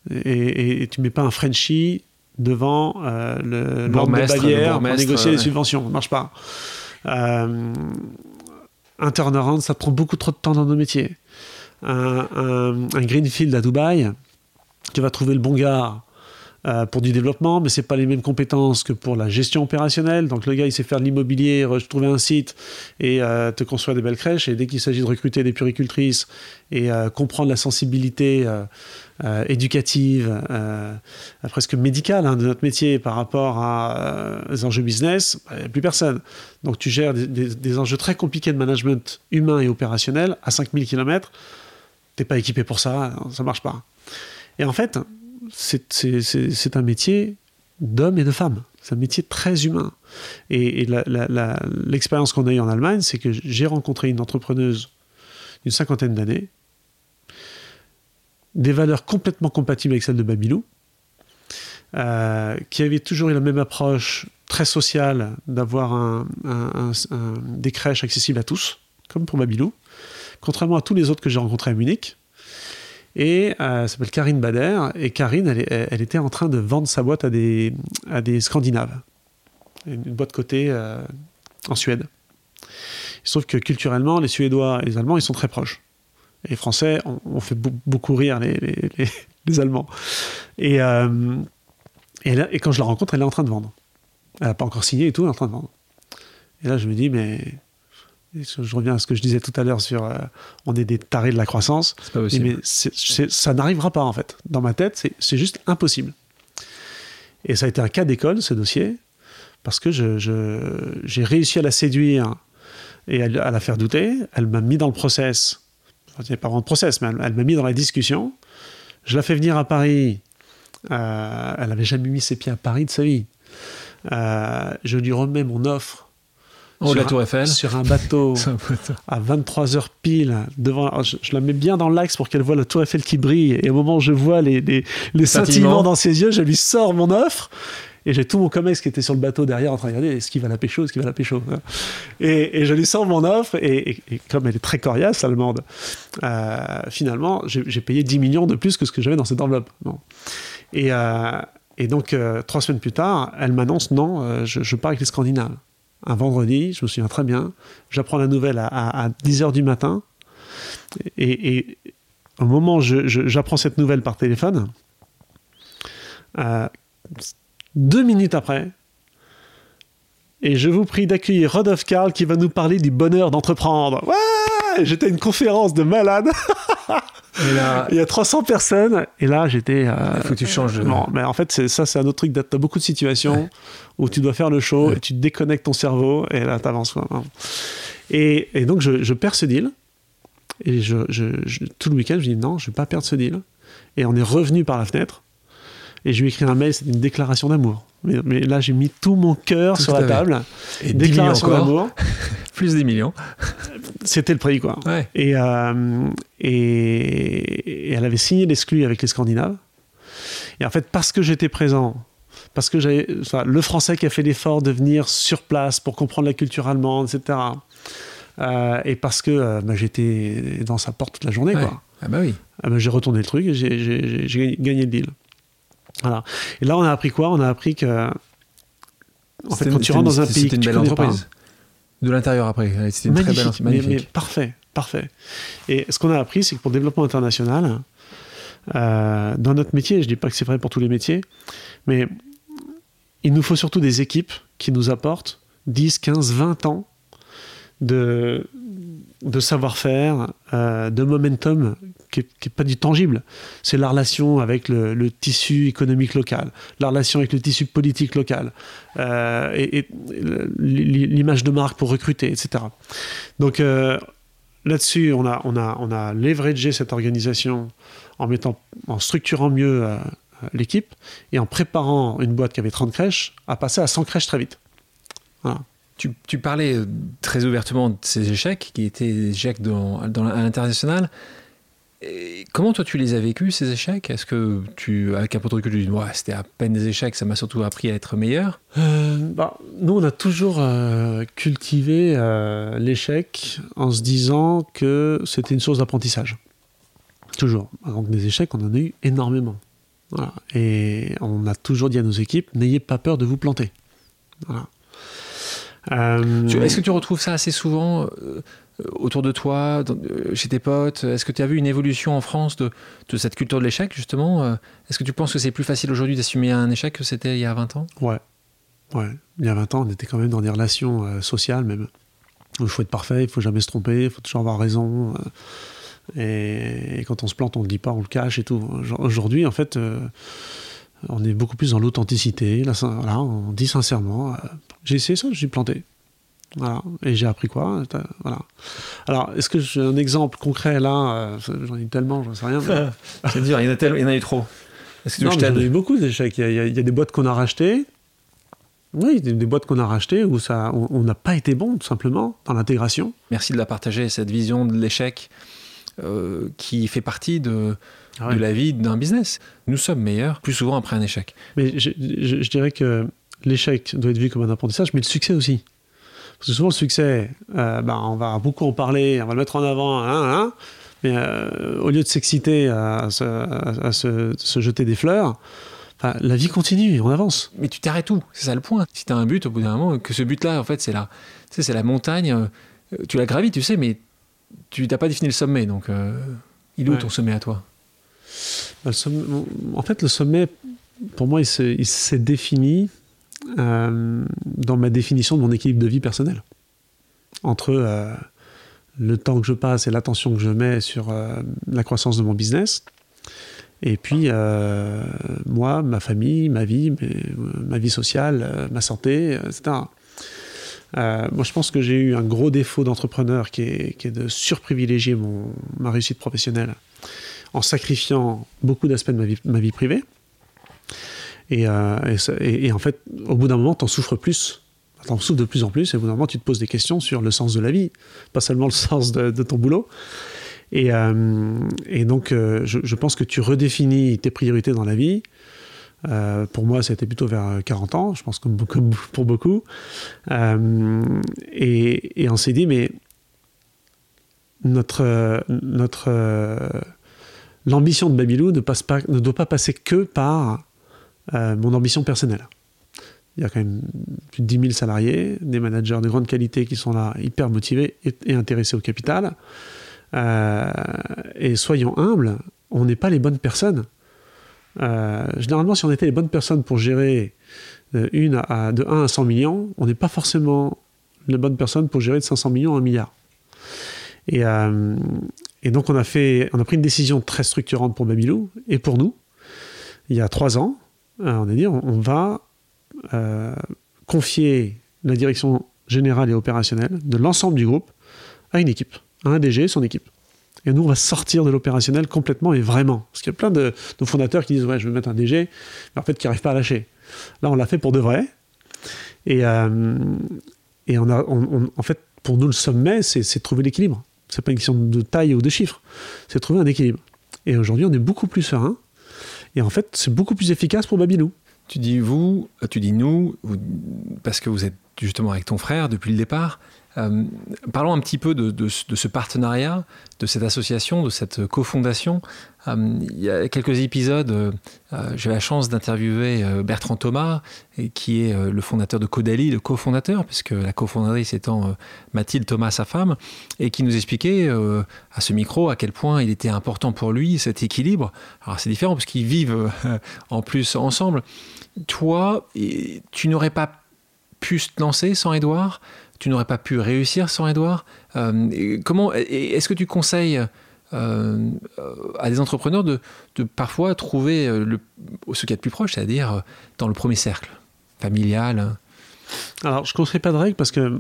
Et, et- et tu mets pas un Frenchie devant euh, le l'ordre de Bavière pour négocier les ouais. subventions. Ça marche pas. Euh, un turnaround, ça prend beaucoup trop de temps dans nos métiers. Un, un- un greenfield à Dubaï, tu vas trouver le bon gars euh, pour du développement, mais c'est pas les mêmes compétences que pour la gestion opérationnelle. Donc le gars, il sait faire de l'immobilier, trouver un site et euh, te construire des belles crèches. Et dès qu'il s'agit de recruter des puricultrices et euh, comprendre la sensibilité euh, euh, éducative, euh, presque médicale hein, de notre métier par rapport à euh, les enjeux business, bah, il a plus personne. Donc tu gères des, enjeux très compliqués de management humain et opérationnel à 5000 km. T'es pas équipé pour ça, ça marche pas. Et en fait, c'est un métier d'hommes et de femmes. C'est un métier très humain. Et, l'expérience qu'on a eue en Allemagne, c'est que j'ai rencontré une entrepreneuse d'une cinquantaine d'années, des valeurs complètement compatibles avec celles de Babylou, euh, qui avait toujours eu la même approche très sociale d'avoir des crèches accessibles à tous, comme pour Babylou, contrairement à tous les autres que j'ai rencontrés à Munich. Et euh, elle s'appelle Karine Bader. Et Karine, elle, était en train de vendre sa boîte à des, à des Scandinaves. Une boîte cotée euh, en Suède. Il se trouve que culturellement, les Suédois et les Allemands, ils sont très proches. Et les Français, on, fait beaucoup rire les, les, les, Allemands. Et, euh, et, et, quand je la rencontre, elle est en train de vendre. Elle n'a pas encore signé et tout, elle est en train de vendre. Et là, je me dis, mais je reviens à ce que je disais tout à l'heure sur euh, on est des tarés de la croissance. Pas mais ça n'arrivera pas en fait. Dans ma tête, c'est juste impossible. Et ça a été un cas d'école, ce dossier, parce que j'ai je, réussi à la séduire et à, la faire douter. Elle m'a mis dans le process. Enfin, pas vraiment de process, mais elle, m'a mis dans la discussion. Je la fais venir à Paris. Euh, elle n'avait jamais mis ses pieds à Paris de sa vie. Euh, je lui remets mon offre Oh, la Tour Eiffel. Sur un bateau, à 23h pile, devant, je, la mets bien dans l'axe pour qu'elle voit la Tour Eiffel qui brille. Et au moment où je vois les, les, les scintillements dans ses yeux, je lui sors mon offre. Et j'ai tout mon comex qui était sur le bateau derrière en train de regarder est-ce qu'il va la pécho, est-ce qu'il va la pécho. Et, et, je lui sors mon offre, et, comme elle est très coriace, allemande, euh, finalement, j'ai payé 10 millions de plus que ce que j'avais dans cette enveloppe. Et, euh, et donc, euh, trois semaines plus tard, elle m'annonce non, je, je pars avec les Scandinaves un vendredi, je me souviens très bien. J'apprends la nouvelle à, 10h du matin. Et, au moment où j'apprends cette nouvelle par téléphone, euh, deux minutes après, et je vous prie d'accueillir Rodolphe Karl qui va nous parler du bonheur d'entreprendre. Ouais J'étais à une conférence de malade. Il y a 300 personnes, et là j'étais. Il euh, faut que tu changes. Non, mais en fait, ça, c'est un autre truc. T'as beaucoup de situations où tu dois faire le show et tu déconnectes ton cerveau, et là t'avances. Et, et donc je, perds ce deal. Et je, tout le week-end, je dis non, je ne vais pas perdre ce deal. Et on est revenu par la fenêtre. Et je lui ai écrit un mail, c'est une déclaration d'amour. Mais, là, j'ai mis tout mon cœur sur la table. Et déclaration d'amour. Plus des millions. C'était le prix, quoi. Et, euh, et, elle avait signé l'exclu avec les Scandinaves. Et en fait, parce que j'étais présent, parce que j'avais enfin, le français qui a fait l'effort de venir sur place pour comprendre la culture allemande, etc. Euh, et parce que euh, bah, j'étais dans sa porte toute la journée, quoi. Ah bah oui. Ah bah, j'ai retourné le truc et j'ai gagné le deal. Voilà. Et là, on a appris quoi? On a appris que. En fait, quand tu rentres dans un pays. C'était une belle entreprise. De l'intérieur après. C'était une très belle entreprise. Magnifique. parfait, parfait. Et ce qu'on a appris, c'est que pour le développement international, euh, dans notre métier, je ne dis pas que c'est vrai pour tous les métiers, mais il nous faut surtout des équipes qui nous apportent 10, 15, 20 ans de, de savoir-faire, euh, de momentum qui n'est pas du tangible. C'est la relation avec le, tissu économique local, la relation avec le tissu politique local, euh, et, l'image de marque pour recruter, etc. Donc euh, là-dessus, on a, on, a, on a leveragé cette organisation en, mettant, en structurant mieux l'équipe et en préparant une boîte qui avait 30 crèches à passer à 100 crèches très vite. Tu, parlais euh, très ouvertement de ces échecs qui étaient des échecs à l'international. Comment toi tu les as vécus ces échecs? Est-ce que tu, avec un peu de recul, tu dis ouais, c'était à peine des échecs, ça m'a surtout appris à être meilleur? Euh, bah, Nous, on a toujours euh, cultivé l'échec en se disant que c'était une source d'apprentissage. Toujours. Donc des échecs, on en a eu énormément. Et on a toujours dit à nos équipes n'ayez pas peur de vous planter. Voilà. Euh, est-ce que tu retrouves ça assez souvent euh, autour de toi, euh, chez tes potes Est-ce que tu as vu une évolution en France de, cette culture de l'échec, justement Est-ce que tu penses que c'est plus facile aujourd'hui d'assumer un échec que c'était il y a 20 ans? Ouais. Ouais. Il y a 20 ans, on était quand même dans des relations sociales, même. Il faut être parfait, il faut jamais se tromper, il faut toujours avoir raison. Et, quand on se plante, on le dit pas, on le cache et tout. Aujourd'hui, en fait, on est beaucoup plus dans l'authenticité. Là, on dit sincèrement, j'ai essayé ça, j'ai planté. Voilà. Et j'ai appris quoi Voilà. Alors, est-ce que j'ai un exemple concret là J'en ai tellement, j'en sais rien. C'est dur, il y en a, il y en a eu trop. Que non, j'en ai eu beaucoup d'échecs. Il, y, a des boîtes qu'on a rachetées. Oui, des, des boîtes qu'on a rachetées où ça, on n'a pas été bon, tout simplement, dans l'intégration. Merci de la partager, cette vision de l'échec euh, qui fait partie de, ah de la vie d'un business. Nous sommes meilleurs plus souvent après un échec. Mais je, je dirais que l'échec doit être vu comme un apprentissage, mais le succès aussi. Parce que souvent, le succès, euh, ben, on va beaucoup en parler, on va le mettre en avant, hein, hein, mais euh, au lieu de s'exciter à, se, jeter des fleurs, la vie continue, on avance. Mais tu t'arrêtes où? C'est ça le point. Si tu as un but, au bout d'un moment, que ce but-là, en fait, c'est la, c'est la montagne, euh, tu la gravis, tu sais, mais tu n'as pas défini le sommet. Donc, il est où ton sommet à toi? Ben, En fait, le sommet, pour moi, il s'est défini euh, dans ma définition de mon équilibre de vie personnel. Entre euh, le temps que je passe et l'attention que je mets sur euh, la croissance de mon business, et puis moi, ma famille, ma vie, ma vie sociale, ma santé, etc. moi, je pense que j'ai eu un gros défaut d'entrepreneur qui est, de surprivilégier mon, ma réussite professionnelle en sacrifiant beaucoup d'aspects de ma vie privée. Euh, et, en fait, au bout d'un moment, tu en souffres plus. Tu en souffres de plus en plus, et au bout d'un moment, tu te poses des questions sur le sens de la vie, pas seulement le sens de, ton boulot. Et, euh, donc, euh, je, pense que tu redéfinis tes priorités dans la vie. pour moi, c'était plutôt vers 40 ans, je pense comme, pour beaucoup. et, on s'est dit, mais notre, notre, l'ambition de Babylou ne, passe pas, ne doit pas passer que par mon ambition personnelle. Il y a quand même plus de 10 000 salariés, des managers de grande qualité qui sont là, hyper motivés et, intéressés au capital. Euh, et soyons humbles, on n'est pas les bonnes personnes. Euh, généralement, si on était les bonnes personnes pour gérer une à, de 1 à 100 millions, on n'est pas forcément les bonnes personnes pour gérer de 500 millions à 1 milliard. Et, donc, on a, fait, on a pris une décision très structurante pour Babylou et pour nous, il y a trois ans, euh, dit on, va euh, confier la direction générale et opérationnelle de l'ensemble du groupe à une équipe, à un DG, son équipe. Et nous, on va sortir de l'opérationnel complètement et vraiment. Parce qu'il y a plein de, fondateurs qui disent Ouais, je vais mettre un DG, mais en fait, qui n'arrivent pas à lâcher. Là, on l'a fait pour de vrai. Et, euh, et on a, en fait, pour nous, le sommet, c'est de trouver l'équilibre. C'est pas une question de taille ou de chiffres, c'est de trouver un équilibre. Et aujourd'hui, on est beaucoup plus serein et en fait, c'est beaucoup plus efficace pour Babylou. Tu dis vous, tu dis nous, parce que vous êtes justement avec ton frère depuis le départ. Euh, parlons un petit peu de, ce partenariat, de cette association, de cette cofondation. Euh, il y a quelques épisodes, euh, j'ai la chance d'interviewer Bertrand Thomas, qui est le fondateur de Caudalie, le cofondateur, puisque la cofondatrice étant Mathilde Thomas, sa femme, et qui nous expliquait à ce micro à quel point il était important pour lui cet équilibre. Alors c'est différent parce qu'ils vivent en plus ensemble. Toi, tu n'aurais pas pu se lancer sans Edouard tu n'aurais pas pu réussir sans Edouard euh, Comment Est-ce que tu conseilles euh, à des entrepreneurs de, parfois trouver le, ce qu'il y a de plus proche, c'est-à-dire dans le premier cercle familial Alors, je ne conseille pas de règle parce que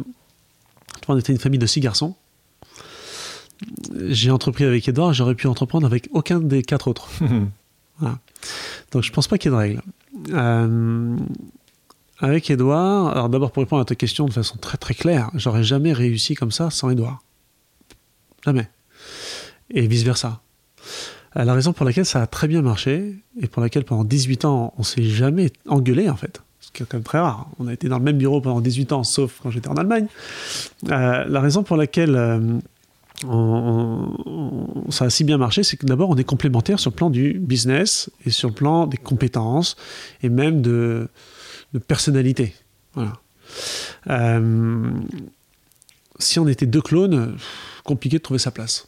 on était une famille de six garçons. J'ai entrepris avec Edouard, j'aurais pu entreprendre avec aucun des quatre autres. Donc, je ne pense pas qu'il y ait de règle. Euh, avec Edouard, alors d'abord pour répondre à ta question de façon très très claire, j'aurais jamais réussi comme ça sans Edouard. Jamais. Et vice-versa. Euh, la raison pour laquelle ça a très bien marché, et pour laquelle pendant 18 ans, on s'est jamais engueulé en fait, ce qui est quand même très rare. On a été dans le même bureau pendant 18 ans, sauf quand j'étais en Allemagne. Euh, la raison pour laquelle euh, ça a si bien marché, c'est que d'abord on est complémentaires sur le plan du business et sur le plan des compétences et même de, de personnalité. Voilà. Euh, si on était deux clones, compliqué de trouver sa place.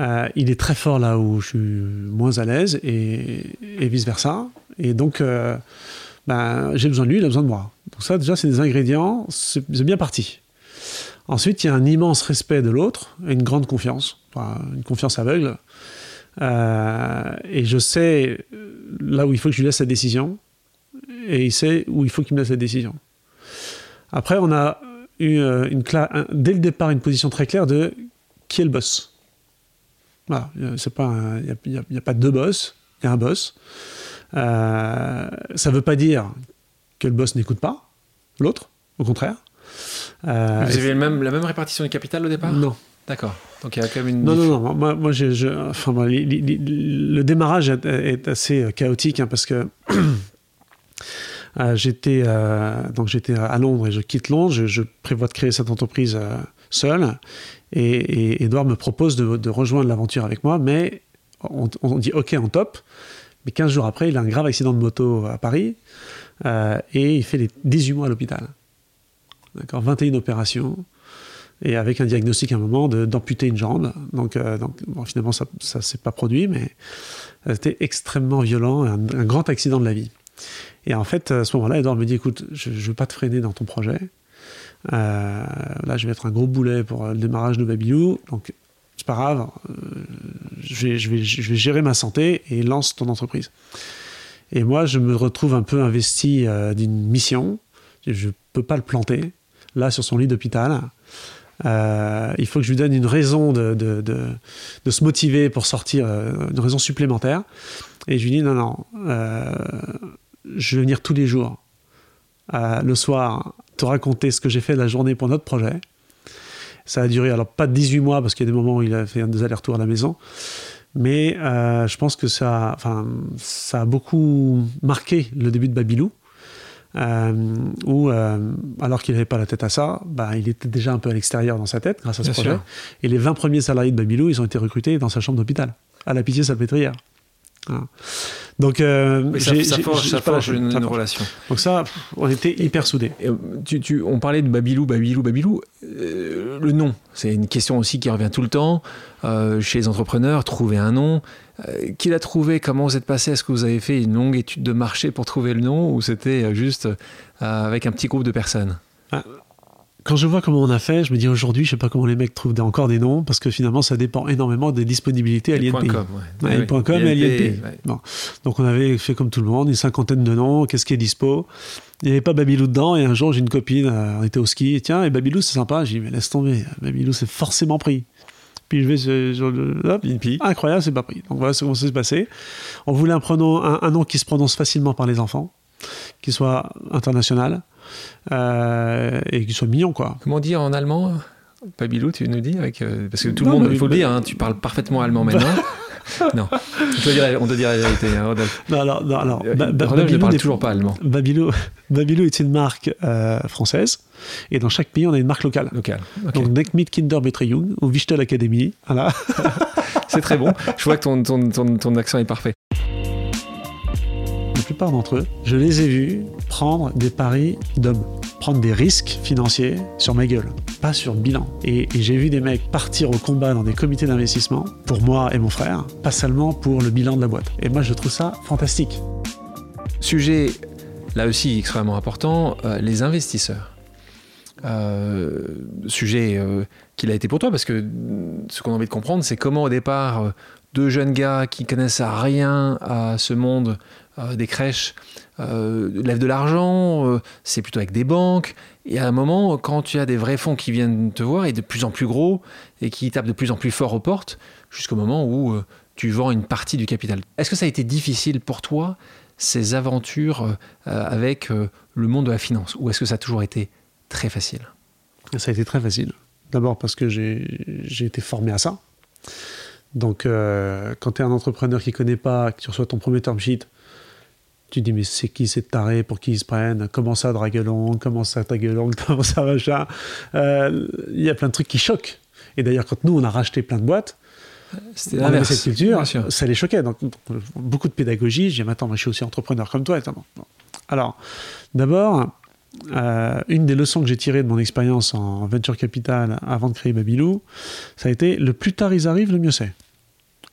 Euh, il est très fort là où je suis moins à l'aise et, vice-versa. Et donc, euh, ben, j'ai besoin de lui, il a besoin de moi. Donc ça, déjà, c'est des ingrédients, c'est bien parti. Ensuite, il y a un immense respect de l'autre et une grande confiance, une confiance aveugle. et je sais là où il faut que je lui laisse sa décision et il sait où il faut qu'il mette sa décision. Après, on a eu une dès le départ une position très claire de qui est le boss. Voilà, c'est pas, il n'y a, pas deux boss, il y a un boss. ça ne veut pas dire que le boss n'écoute pas l'autre, au contraire. Vous avez même, la même répartition du capital au départ? Non. D'accord. Donc il y a quand même une. Non, non, non. Moi, moi enfin, le démarrage est, assez chaotique hein, parce que euh, j'étais euh, donc j'étais à Londres et je quitte Londres. Je, prévois de créer cette entreprise euh, seul et, Edouard me propose de, rejoindre l'aventure avec moi, mais on, dit OK en top. Mais 15 jours après, il a un grave accident de moto à Paris et il fait les 18 mois à l'hôpital. D'accord, 21 opérations et avec un diagnostic à un moment d'amputer une jambe. Euh, donc finalement, ça ne s'est pas produit, mais c'était extrêmement violent, un, grand accident de la vie. Et en fait, à ce moment-là, Edouard me dit, écoute, je ne veux pas te freiner dans ton projet. Euh, là, je vais être un gros boulet pour le démarrage de Babylou. Donc, c'est pas grave, euh, je, vais, gérer ma santé et lance ton entreprise. Et moi, je me retrouve un peu investi d'une mission. Je ne peux pas le planter, là, sur son lit d'hôpital. Euh, il faut que je lui donne une raison de, se motiver pour sortir, euh, une raison supplémentaire. Et je lui dis non, non, euh, je vais venir tous les jours, le soir, te raconter ce que j'ai fait la journée pour notre projet. Ça a duré, alors pas 18 mois, parce qu'il y a des moments où il a fait des allers-retours à la maison, mais je pense que ça, enfin, ça a beaucoup marqué le début de Babylou. Euh, où, euh, alors qu'il n'avait pas la tête à ça, bah, il était déjà un peu à l'extérieur dans sa tête grâce à ce projet. Et les 20 premiers salariés de Babylou, ils ont été recrutés dans sa chambre d'hôpital, à la Pitié-Salpêtrière. Donc, euh, ça, forge, une, relation. Donc ça, on était hyper soudés. Euh, tu, tu, on parlait de Babylou, Babylou, Babylou. le nom, c'est une question aussi qui revient tout le temps chez les entrepreneurs. Trouver un nom. Euh, qui l'a trouvé? Comment vous êtes passé? Est-ce que vous avez fait une longue étude de marché pour trouver le nom ou c'était euh, juste euh, avec un petit groupe de personnes? Ah, Quand je vois comment on a fait, je me dis aujourd'hui, je sais pas comment les mecs trouvent encore des noms parce que finalement, ça dépend énormément des disponibilités à l'INPI. Ouais. et à l'INPI. Bon. Donc on avait fait comme tout le monde, une cinquantaine de noms, qu'est-ce qui est dispo? Il n'y avait pas Babylou dedans, et un jour j'ai une copine, on était au ski, et tiens, et Babylou c'est sympa, j'ai dit mais laisse tomber, Babylou c'est forcément pris. Puis je vais sur, le. incroyable, c'est pas pris. Donc voilà comment ça s'est passé. On voulait un, prénom, un, nom qui se prononce facilement par les enfants, qui soit international euh, et qui soit mignon, quoi. Comment dire en allemand Pabilou, tu nous dis avec, euh, Parce que tout le monde, il faut le dire, hein, tu parles parfaitement allemand maintenant. non, on doit, dire, on doit dire la vérité, hein, Rodolphe. Non, alors, non, alors euh, Rodolphe ne parle toujours pas allemand. Babylou, Babylou est une marque française et dans chaque pays, on a une marque locale. Locale. Donc, Neckmeat Kinder Betrayung ou Wichtel Academy. Voilà. C'est très bon. Je vois que ton, ton, ton, ton accent est parfait. Plupart d'entre eux, je les ai vus prendre des paris d'hommes, prendre des risques financiers sur ma gueule, pas sur bilan. Et, et j'ai vu des mecs partir au combat dans des comités d'investissement, pour moi et mon frère, pas seulement pour le bilan de la boîte. Et moi, je trouve ça fantastique. Sujet, là aussi extrêmement important, euh, les investisseurs. Euh, sujet euh, qu'il a été pour toi, parce que ce qu'on a envie de comprendre, c'est comment au départ, euh, deux jeunes gars qui connaissent rien à ce monde des crèches lèvent de l'argent, c'est plutôt avec des banques, et à un moment, quand tu as des vrais fonds qui viennent te voir, et de plus en plus gros, et qui tapent de plus en plus fort aux portes, jusqu'au moment où tu vends une partie du capital. Est-ce que ça a été difficile pour toi, ces aventures avec le monde de la finance, ou est-ce que ça a toujours été très facile? Ça a été très facile. D'abord parce que j'ai été formé à ça. Donc, euh, quand tu es un entrepreneur qui ne connaît pas, que tu reçois ton premier term sheet, tu te dis, mais c'est qui cette taré Pour qui ils se prennent Comment ça, Draguelong Comment ça, Draguelong Comment ça, machin? Euh, Il y a plein de trucs qui choquent. Et d'ailleurs, quand nous, on a racheté plein de boîtes, avait cette culture, ça les choquait. Donc, beaucoup de pédagogie. J'ai dit, attends, moi, je suis aussi entrepreneur comme toi. Alors, d'abord, euh, une des leçons que j'ai tirées de mon expérience en venture capital avant de créer Babylou, ça a été le plus tard ils arrivent, le mieux c'est.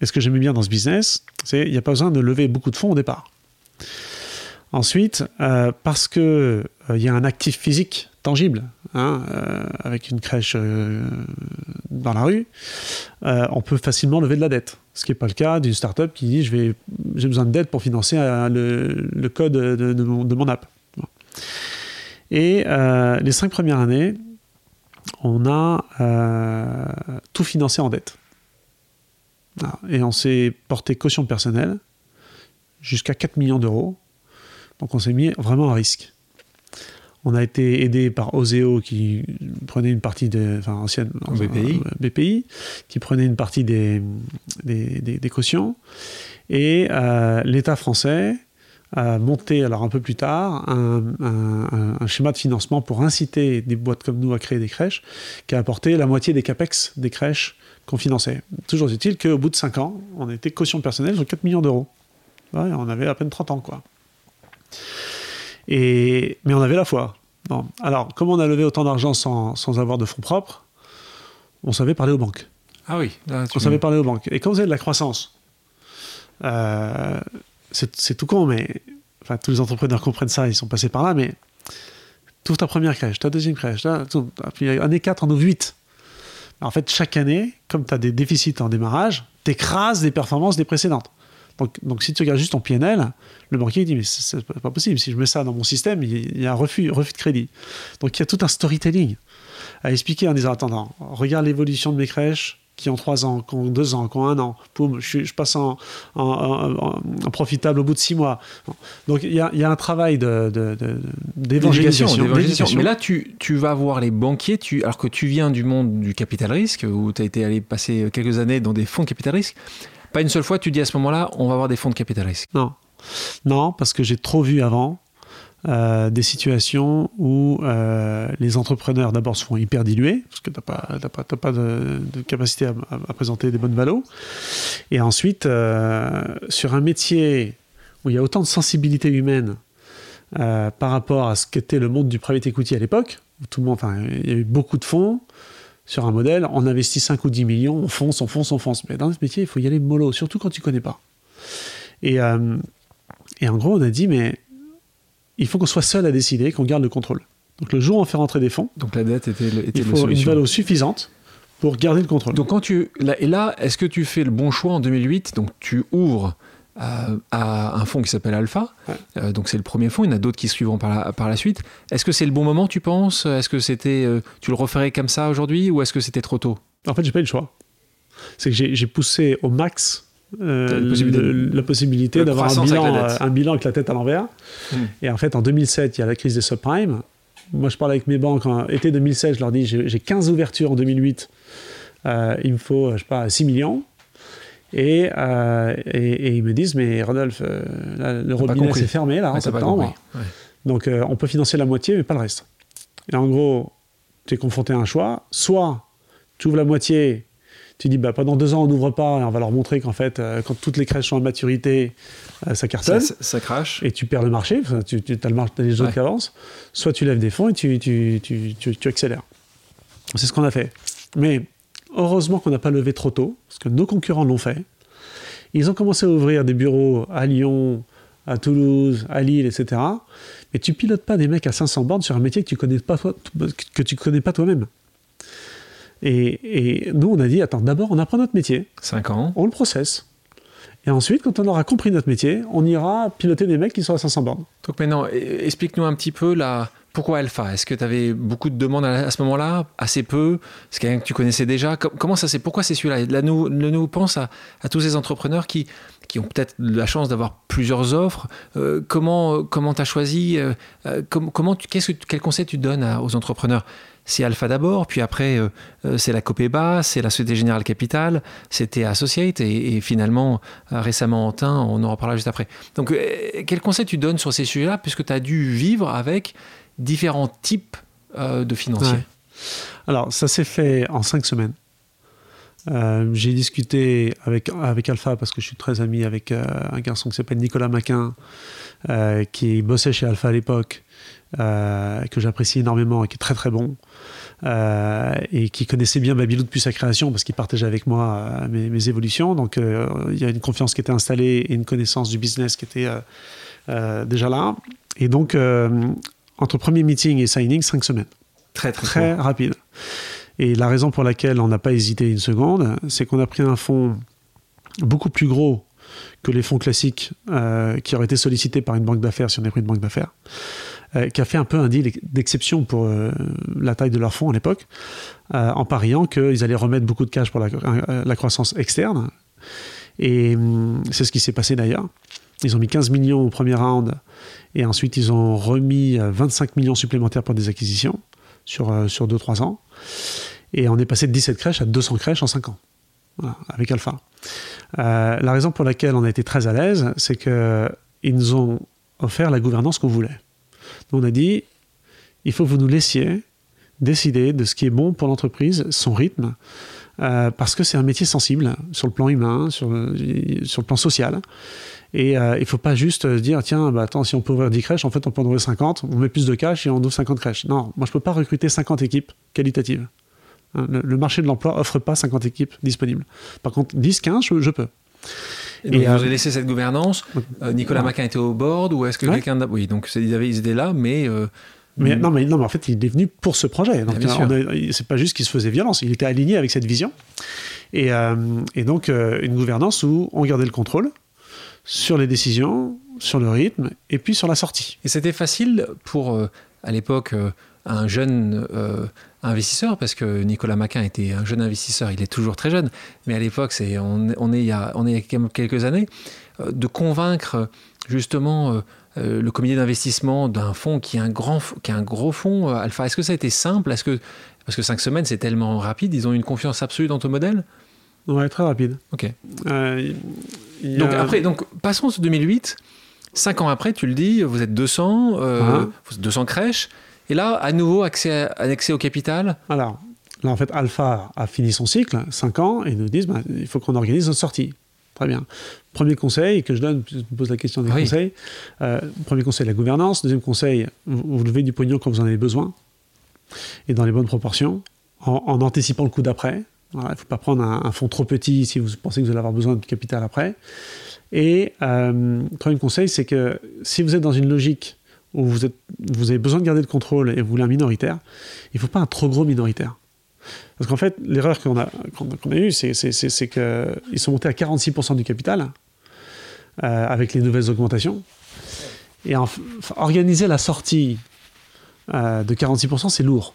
Et ce que j'aimais bien dans ce business, c'est qu'il n'y a pas besoin de lever beaucoup de fonds au départ. Ensuite, euh, parce qu'il euh, y a un actif physique tangible, hein, avec une crèche dans la rue, on peut facilement lever de la dette. Ce qui n'est pas le cas d'une startup qui dit j'ai besoin de dette pour financer le, code de, mon, app. Et euh, les cinq premières années, on a tout financé en dette. Et on s'est porté caution personnelle jusqu'à 4 millions d'euros. Donc on s'est mis vraiment à risque. On a été aidé par Oseo qui prenait une partie des. Enfin, ancienne. BPI. BPI, qui prenait une partie des, des, cautions. Et euh, l'État français a monté, alors un peu plus tard, un, un, schéma de financement pour inciter des boîtes comme nous à créer des crèches, qui a apporté la moitié des capex des crèches qu'on finançait. Toujours est-il qu'au bout de 5 ans, on était caution personnelle sur 4 millions d'euros. on avait à peine 30 ans, quoi. Et, mais on avait la foi. Bon. Alors, comment on a levé autant d'argent sans, sans, avoir de fonds propres On savait parler aux banques. Ah oui. on savait parler aux banques. Et quand vous avez de la croissance, euh, c'est tout con, mais tous les entrepreneurs comprennent ça, ils sont passés par là, mais tu ta première crèche, ta deuxième crèche, là, puis année 4, on ouvre 8. En fait, chaque année, comme tu as des déficits en démarrage, tu écrases les performances des précédentes. Donc, si tu regardes juste ton PNL, le banquier dit mais c'est pas possible. Si je mets ça dans mon système, il y a un refus, refus de crédit. Donc il y a tout un storytelling à expliquer en disant attends, regarde l'évolution de mes crèches qui ont 3 ans, qui ont 2 ans, qui ont 1 an. Poum, je, passe en, profitable au bout de 6 mois. Donc il y, a, un travail d'évangélisation. De, Mais là, tu, tu, vas voir les banquiers, tu, alors que tu viens du monde du capital risque, où tu as été allé passer quelques années dans des fonds de capital risque. Pas une seule fois, tu dis à ce moment-là, on va avoir des fonds de capital risque. Non. Non, parce que j'ai trop vu avant euh, des situations où euh, les entrepreneurs d'abord se font hyper diluer, parce que tu n'as pas, pas, de, capacité à, présenter des bonnes valos. Et ensuite, euh, sur un métier où il y a autant de sensibilité humaine par rapport à ce qu'était le monde du private equity à l'époque, où tout le monde, enfin, il y a eu beaucoup de fonds, sur un modèle, on investit 5 ou 10 millions, on fonce, on fonce, on fonce. Mais dans ce métier, il faut y aller mollo, surtout quand tu connais pas. Et, et en gros, on a dit, mais il faut qu'on soit seul à décider, qu'on garde le contrôle. Donc le jour où on fait rentrer des fonds, donc la dette était, était il faut une valeur suffisante pour garder le contrôle. Donc quand tu et là, est-ce que tu fais le bon choix en 2008 Donc tu ouvres à, un fonds qui s'appelle Alpha. Euh, donc c'est le premier fonds. Il y en a d'autres qui suivront par la, par la suite. Est-ce que c'est le bon moment, tu penses? Est-ce que c'était, euh, tu le referais comme ça aujourd'hui ou est-ce que c'était trop tôt? En fait, j'ai pas eu le choix. C'est que j'ai poussé au max euh, la possibilité d'avoir un bilan, un bilan avec la tête à l'envers. Hmm. Et en fait, en 2007, il y a la crise des subprimes. Moi, je parle avec mes banques en été 2016, je leur dis j'ai 15 ouvertures en 2008. il me faut, je sais pas, 6 millions. Euh, et, et, ils me disent, mais Rodolphe, euh, le robinet s'est fermé là, en septembre. Donc euh, on peut financer la moitié, mais pas le reste. Et en gros, tu es confronté à un choix. Soit tu ouvres la moitié, tu dis, bah, pendant deux ans, on n'ouvre pas, et on va leur montrer qu'en fait, quand toutes les crèches sont à maturité, ça cartonne. Ça, crache. Et tu perds le marché, tu, tu as, le marché, les autres qui avancent. Soit tu lèves des fonds et tu, tu, tu accélères. C'est ce qu'on a fait. Mais Heureusement qu'on n'a pas levé trop tôt, parce que nos concurrents l'ont fait. Ils ont commencé à ouvrir des bureaux à Lyon, à Toulouse, à Lille, etc. Mais tu pilotes pas des mecs à 500 bornes sur un métier que tu connais pas que tu connais pas toi-même. Et, et, nous, on a dit, attends, d'abord, on apprend notre métier. 5 ans. On le processe. Et ensuite, quand on aura compris notre métier, on ira piloter des mecs qui sont à 500 bornes. Donc maintenant, explique-nous un petit peu la, pourquoi Alpha? Est-ce que tu avais beaucoup de demandes à, ce moment-là? Assez peu? C'est quelqu'un que tu connaissais déjà? Comment ça c'est Pourquoi c'est celui-là? Là, nous, nous pense à, tous ces entrepreneurs qui, qui ont peut-être la chance d'avoir plusieurs offres. Euh, comment comment tu as choisi euh, euh, comment tu, que, Quel conseil tu donnes aux entrepreneurs? C'est Alpha d'abord, puis après c'est la Copéba, c'est la Société Générale Capital, c'était Associate et, finalement récemment Antin, on en reparlera juste après. Donc quel conseil tu donnes sur ces sujets-là puisque tu as dû vivre avec différents types euh, de financiers? Alors, ça s'est fait en cinq semaines. Euh, j'ai discuté avec, avec Alpha parce que je suis très ami avec euh, un garçon qui s'appelle Nicolas Maquin, qui bossait chez Alpha à l'époque, que j'apprécie énormément et qui est très très bon. et qui connaissait bien Babylou depuis sa création parce qu'il partageait avec moi mes, mes, évolutions. Donc il y a une confiance qui était installée et une connaissance du business qui était déjà là. Et donc entre premier meeting et signing, cinq semaines. Très, très, très rapide. Et la raison pour laquelle on n'a pas hésité une seconde, c'est qu'on a pris un fonds beaucoup plus gros que les fonds classiques euh, qui auraient été sollicités par une banque d'affaires si on avait pris une banque d'affaires. Qui a fait un peu un deal d'exception pour la taille de leur fonds à l'époque, en pariant qu'ils allaient remettre beaucoup de cash pour la, croissance externe. Et hum, c'est ce qui s'est passé d'ailleurs. Ils ont mis 15 millions au premier round et ensuite ils ont remis 25 millions supplémentaires pour des acquisitions sur, sur 2-3 ans. Et on est passé de 17 crèches à 200 crèches en 5 ans, avec Alpha. Euh, la raison pour laquelle on a été très à l'aise, c'est qu'ils nous ont offert la gouvernance qu'on voulait. On a dit, il faut que vous nous laissiez décider de ce qui est bon pour l'entreprise, son rythme, euh, parce que c'est un métier sensible sur le plan humain, sur le, plan social. Et euh, il ne faut pas juste dire, tiens, bah, attends, si on peut ouvrir 10 crèches, en fait, on peut en ouvrir 50, on met plus de cash et on ouvre 50 crèches. Non, moi, je ne peux pas recruter 50 équipes qualitatives. Hein, le, marché de l'emploi offre pas 50 équipes disponibles. Par contre, 10, 15, je, peux. Et, vous avez laissé cette gouvernance. Euh, Nicolas Maquin était au board ou est-ce que quelqu'un Oui, donc ils, avaient, ils étaient là, mais. Euh, mais, non, mais non, mais en fait, il est venu pour ce projet. Donc, c'est pas juste qu'il se faisait violence, il était aligné avec cette vision. Et, euh, et donc, une gouvernance où on gardait le contrôle sur les décisions, sur le rythme, et puis sur la sortie. Et c'était facile pour, à l'époque, un jeune investisseur, parce que Nicolas Maquin était un jeune investisseur, il est toujours très jeune, mais à l'époque, c'est, on, on, est il y a, on est quelques années, euh, de convaincre justement euh, euh, le comité d'investissement d'un fonds qui est un, grand, qui est un gros fonds, Alpha. Est-ce que ça a été simple? Est-ce que, Parce que cinq semaines, c'est tellement rapide, ils ont une confiance absolue dans ton modèle? Ouais, très rapide. Ok. donc, après, donc, passons sur 2008. Cinq ans après, tu le dis, vous êtes 200, 200 crèches. Et là, à nouveau, accès, accès au capital Alors, là, en fait, Alpha a fini son cycle, 5 ans, et nous disent bah, il faut qu'on organise une sortie. Très bien. Premier conseil que je donne, je me pose la question des conseils. Euh, premier conseil, la gouvernance. Deuxième conseil, vous, levez du pognon quand vous en avez besoin et dans les bonnes proportions, en, anticipant le coup d'après. il ne faut pas prendre un, fonds trop petit si vous pensez que vous allez avoir besoin de capital après. Et euh, troisième conseil, c'est que si vous êtes dans une logique où vous, avez besoin de garder le contrôle et vous voulez un minoritaire, il ne faut pas un trop gros minoritaire. Parce qu'en fait, l'erreur qu'on a, qu'on, a eue, c'est, qu'ils sont montés à 46% du capital euh, avec les nouvelles augmentations. Et organiser la sortie euh, de 46%, c'est lourd.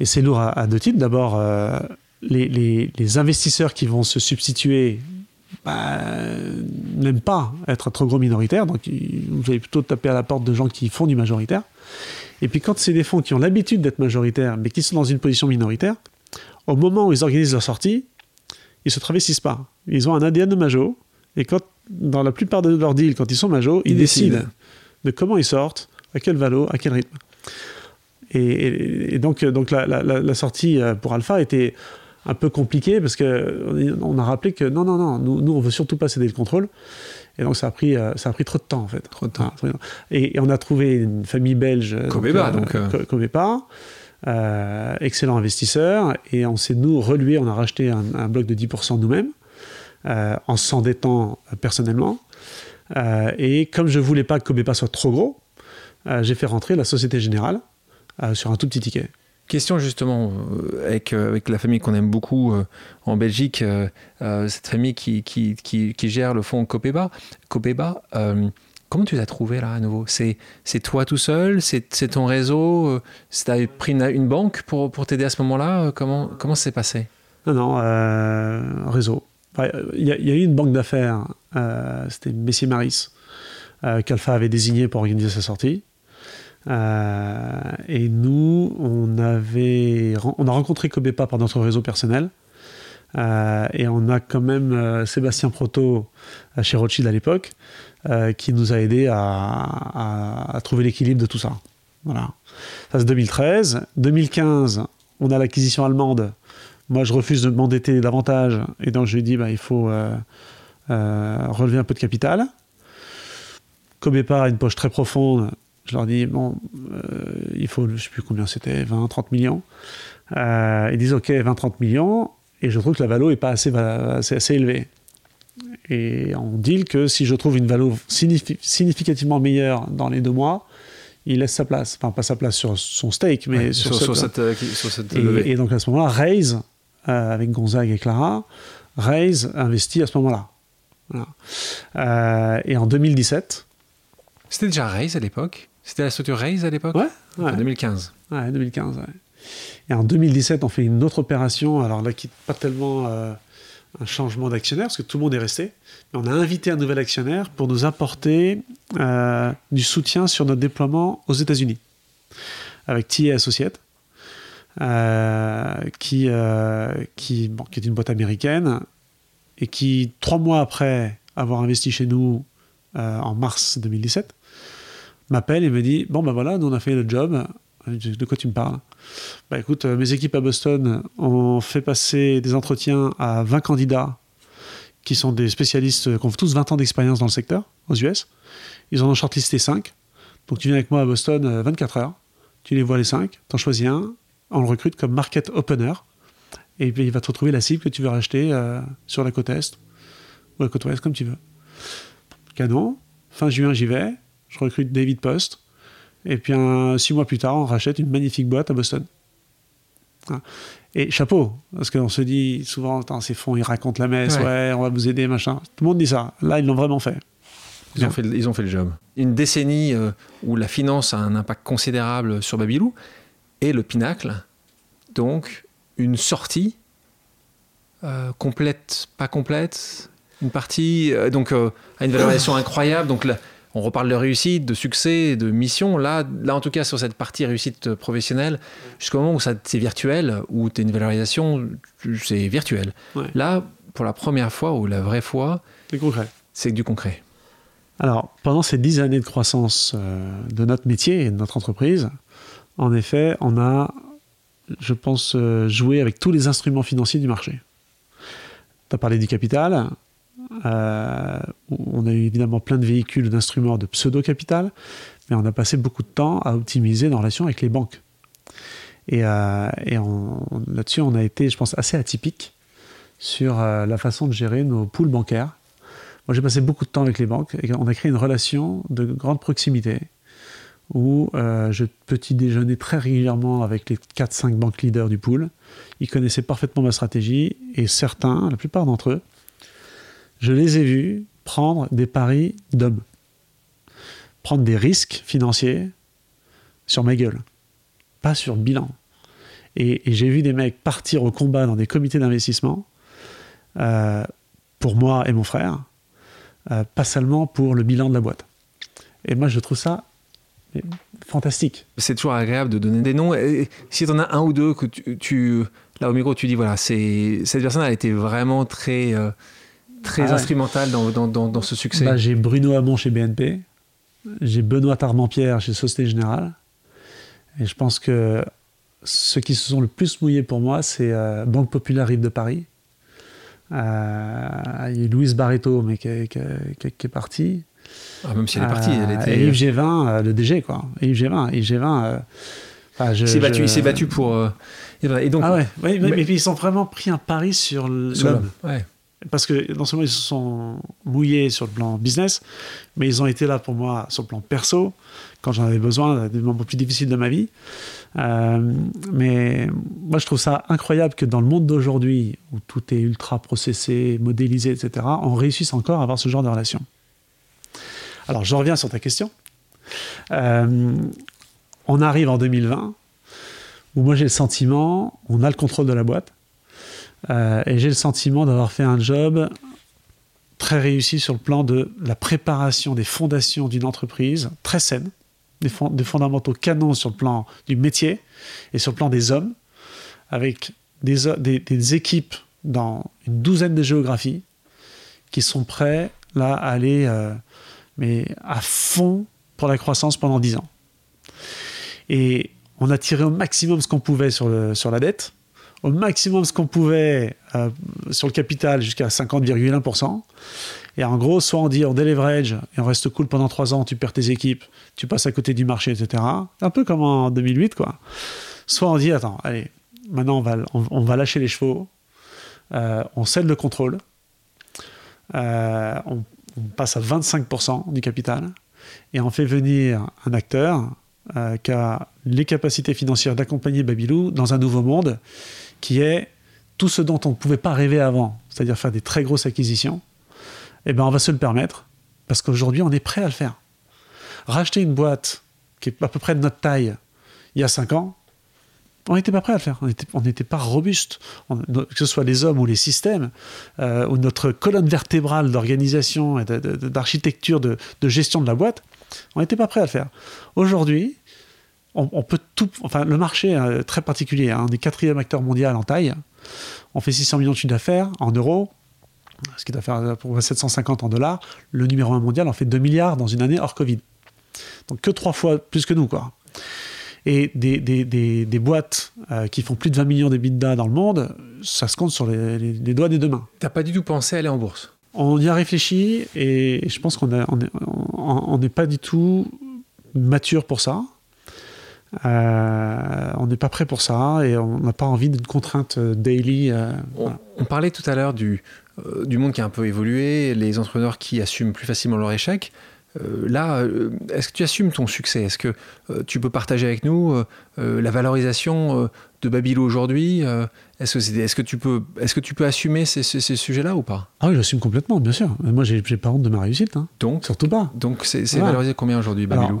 Et c'est lourd à, deux titres. D'abord, euh, les, investisseurs qui vont se substituer bah, n'aiment pas être trop gros minoritaire, donc vous allez plutôt taper à la porte de gens qui font du majoritaire. Et puis quand c'est des fonds qui ont l'habitude d'être majoritaires, mais qui sont dans une position minoritaire, au moment où ils organisent leur sortie, ils se travestissent pas. Ils ont un ADN de majo, et quand, dans la plupart de leurs deals, quand ils sont majos, ils, décident. de comment ils sortent, à quel valo, à quel rythme. Et, donc, donc la, la, sortie euh, pour Alpha était un peu compliqué parce que on a rappelé que non, non, non, nous, nous on veut surtout pas céder le contrôle. Et donc ça a pris, euh, ça a pris trop de temps en fait. Trop de temps. Et, on a trouvé une famille belge. Cobeba, donc. Euh, euh. excellent investisseur. Et on s'est, nous, relué, on a racheté un, bloc de 10% nous-mêmes, en s'endettant personnellement. et comme je voulais pas que Cobeba soit trop gros, j'ai fait rentrer la Société Générale sur un tout petit ticket. Question justement euh, avec, euh, avec la famille qu'on aime beaucoup euh, en Belgique, cette famille qui, qui, qui, gère le fonds Copeba. Copeba comment tu l'as trouvé là à nouveau? C'est, c'est toi tout seul? C'est, ton réseau? Tu as pris une, banque pour, pour t'aider à ce moment-là? Comment, comment ça s'est passé? Non, non, réseau. Il y, a eu une banque d'affaires, c'était Messier Maris, qu'Alpha avait désigné pour organiser sa sortie. Euh, et nous, on, avait, on a rencontré Cobepa par notre réseau personnel. Euh, et on a quand même euh, Sébastien Proto chez Rothschild à l'époque qui nous a aidé à, trouver l'équilibre de tout ça. Voilà. Ça c'est 2013. 2015, on a l'acquisition allemande. Moi, je refuse de m'endetter davantage. Et donc, je lui dis, bah, il faut relever un peu de capital. Cobepa a une poche très profonde je leur dis, bon, euh, il faut, je ne sais plus combien c'était, 20, 30 millions. Euh, ils disent, OK, 20, 30 millions, et je trouve que la valo n'est pas assez, assez, assez, élevée. Et on dit que si je trouve une valo significativement meilleure dans les deux mois, il laisse sa place. Enfin, pas sa place sur son stake, mais sur, cette, euh, et, et, donc à ce moment-là, Raise, avec Gonzague et Clara, Raise investit à ce moment-là. et en 2017, c'était déjà Raise à l'époque? C'était la structure Raise à l'époque Ouais, En 2015. Ouais, 2015. Et en 2017, on fait une autre opération, alors là, qui n'est pas tellement euh, un changement d'actionnaire, parce que tout le monde est resté, mais on a invité un nouvel actionnaire pour nous apporter euh, du soutien sur notre déploiement aux États-Unis, avec TA Associates, euh, qui, qui, bon, qui est une boîte américaine, et qui, trois mois après avoir investi chez nous en mars 2017, m'appelle et me dit Bon, ben voilà, nous on a fait le job. De quoi tu me parles? Bah écoute, euh, mes équipes à Boston ont fait passer des entretiens à 20 candidats qui sont des spécialistes qui ont tous 20 ans d'expérience dans le secteur aux US. Ils en ont shortlisté 5. Donc tu viens avec moi à Boston 24 euh, heures. Tu les vois les 5, t'en choisis un, on le recrute comme market opener. Et puis il va te retrouver la cible que tu veux racheter euh, sur la côte Est ou la côte Ouest, comme tu veux. Canon, fin juin j'y vais, je recrute David Post. Et puis six mois plus tard, on rachète une magnifique boîte à Boston. Et chapeau, parce qu'on se dit souvent, ces fonds, ils racontent la messe, ouais. on va vous aider, machin. Tout le monde dit ça. Là, ils l'ont vraiment fait. Ils ont fait, ils ont fait le job. Une décennie euh, où la finance a un impact considérable sur Babylou et le pinacle. Donc, une sortie euh, complète, pas complète, une partie, euh, donc à une valorisation incroyable. Donc, on reparle de réussite, de succès, de mission. Là, là en tout cas, sur cette partie réussite professionnelle, jusqu'au moment où c'est virtuel, où tu as une valorisation, c'est virtuel. Là, pour la première fois, ou la vraie fois, c'est concret. C'est du concret. Alors, pendant ces dix années de croissance euh, de notre métier et de notre entreprise, en effet, on a, je pense, euh, joué avec tous les instruments financiers du marché. Tu as parlé du capital, euh, on a eu évidemment plein de véhicules, d'instruments de pseudo-capital, mais on a passé beaucoup de temps à optimiser nos relations avec les banques. Et, euh, là-dessus, on a été, je pense, assez atypique sur euh, la façon de gérer nos poules bancaires. Moi, j'ai passé beaucoup de temps avec les banques et on a créé une relation de grande proximité où je petit déjeuner très régulièrement avec les 4-5 banques leaders du pool. Ils connaissaient parfaitement ma stratégie et certains, la plupart d'entre eux, je les ai vus prendre des paris d'hommes, prendre des risques financiers sur ma gueule, pas sur bilan. Et, j'ai vu des mecs partir au combat dans des comités d'investissement euh, pour moi et mon frère, euh, pas seulement pour le bilan de la boîte. Et moi, je trouve ça fantastique. C'est toujours agréable de donner des noms. si tu en as un ou deux que tu, là au micro, tu dis voilà, c'est cette personne a été vraiment très euh, très ah instrumental dans, dans, dans, ce succès bah, J'ai Bruno Hamon chez BNP, j'ai Benoît Tarmant-Pierre chez Société Générale, et je pense que ceux qui se sont le plus mouillés pour moi, c'est euh, Banque Populaire Rive de Paris. Euh, il y a Louise Barreto, mais qui, qui, qui, est partie. Ah, même si elle est partie, elle euh, était. Et Yves G20, le DG, quoi. Yves G20. Yves G20 il s'est battu, il s'est battu pour. et donc, ah ouais, mais, mais, ils ont vraiment pris un pari sur l'homme. Ouais parce que non seulement ils se sont mouillés sur le plan business, mais ils ont été là pour moi sur le plan perso, quand j'en avais besoin, des moments plus difficiles de ma vie. Euh, mais moi, je trouve ça incroyable que dans le monde d'aujourd'hui, où tout est ultra processé, modélisé, etc., on réussisse encore à avoir ce genre de relation. Alors, je reviens sur ta question. Euh, on arrive en 2020, où moi j'ai le sentiment, on a le contrôle de la boîte, euh, et j'ai le sentiment d'avoir fait un job très réussi sur le plan de la préparation des fondations d'une entreprise très saine, des, fondamentaux canons sur le plan du métier et sur le plan des hommes, avec des, équipes dans une douzaine de géographies qui sont prêts là à aller euh, mais à fond pour la croissance pendant dix ans. Et on a tiré au maximum ce qu'on pouvait sur la dette au maximum ce qu'on pouvait euh, sur le capital jusqu'à 50,1%. Et en gros, soit on dit on déleverage et on reste cool pendant 3 ans, tu perds tes équipes, tu passes à côté du marché, etc. Un peu comme en 2008, quoi. Soit on dit attends, allez, maintenant on va, on, va lâcher les chevaux, euh, on cède le contrôle, euh, on, on, passe à 25% du capital et on fait venir un acteur qui a les capacités financières d'accompagner Babylou dans un nouveau monde qui est tout ce dont on ne pouvait pas rêver avant, c'est-à-dire faire des très grosses acquisitions, eh ben on va se le permettre, parce qu'aujourd'hui, on est prêt à le faire. Racheter une boîte qui est à peu près de notre taille il y a 5 ans, on n'était pas prêt à le faire. On n'était pas robuste. que ce soit les hommes ou les systèmes, euh, ou notre colonne vertébrale d'organisation et d'architecture, de, gestion de la boîte, on n'était pas prêt à le faire. Aujourd'hui, on, peut tout. Enfin, le marché est très particulier. Hein. On est quatrième acteur mondial en taille. On fait 600 millions de chiffre d'affaires en euros, ce qui doit faire pour 750 en dollars. Le numéro un mondial en fait 2 milliards dans une année hors Covid. Donc que trois fois plus que nous, quoi. Et des, des, des, boîtes euh, qui font plus de 20 millions d'EBITDA dans le monde, ça se compte sur les, les, doigts des deux mains. T'as pas du tout pensé à aller en bourse? On y a réfléchi et je pense qu'on n'est on pas du tout mature pour ça. Euh, on n'est pas prêt pour ça et on n'a pas envie d'une contrainte euh, daily. on, parlait tout à l'heure du, du monde qui a un peu évolué, les entrepreneurs qui assument plus facilement leur échec. Euh, là, euh, est-ce que tu assumes ton succès? Est-ce que euh, tu peux partager avec nous la valorisation de Babylou aujourd'hui? Est-ce que, est, que, tu peux, est que tu peux assumer ces, sujets-là ou pas? Ah oui, j'assume complètement, bien sûr. Moi, j'ai pas honte de ma réussite. Hein. Donc, Surtout pas. Donc, c'est valorisé combien aujourd'hui, Babylou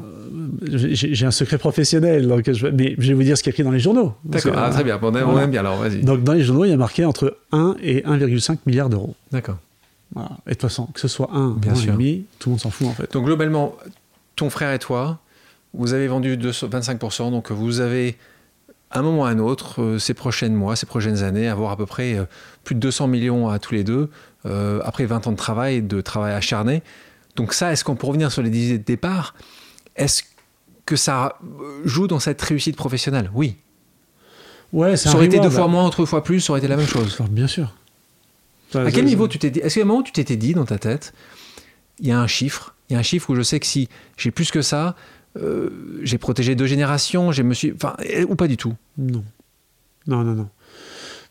J'ai un secret professionnel, donc je, mais je vais vous dire ce qui est écrit dans les journaux. D'accord, ah, très bien. on aime bien alors, vas-y. Donc, dans les journaux, il y a marqué entre 1 et 1,5 milliard d'euros. D'accord. Et de toute façon, que ce soit un, Bien sûr. demi, tout le monde s'en fout en fait. Donc globalement, ton frère et toi, vous avez vendu 25%, donc vous avez à un moment ou à un autre, euh, ces prochains mois, ces prochaines années, avoir à peu près euh, plus de 200 millions à tous les deux, euh, après 20 ans de travail, de travail acharné. Donc ça, est-ce qu'on peut revenir sur les idées de départ? Est-ce que ça joue dans cette réussite professionnelle? Oui. Ouais, ça aurait été deux fois moins, trois fois plus, ça aurait été la même chose. Bien sûr à quel niveau tu t'es dit Est-ce qu'à un moment tu t'étais dit dans ta tête, il y a un chiffre, il y a un chiffre où je sais que si j'ai plus que ça, euh, j'ai protégé deux générations, j'ai me suis, enfin, ou pas du tout? Non, non, non, non.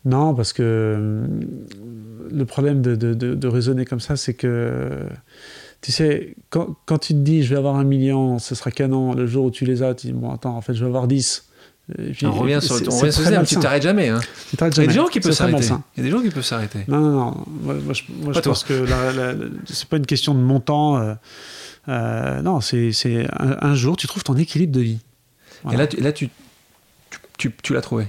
Non, parce que euh, le problème de, de, de, raisonner comme ça, c'est que, tu sais, quand, quand, tu te dis je vais avoir un million, ce sera canon, le jour où tu les as, tu dis bon, attends, en fait, je vais avoir 10 on revient sur, on revient sur tu t'arrêtes jamais. Hein. Il y a des gens qui peuvent s'arrêter. Il y a des gens qui peuvent s'arrêter. Non, non, non. Moi, je, pense que c'est pas une question de montant. Euh, euh, non, c'est un, jour, tu trouves ton équilibre de vie. Et là, tu, là tu, tu, tu l'as trouvé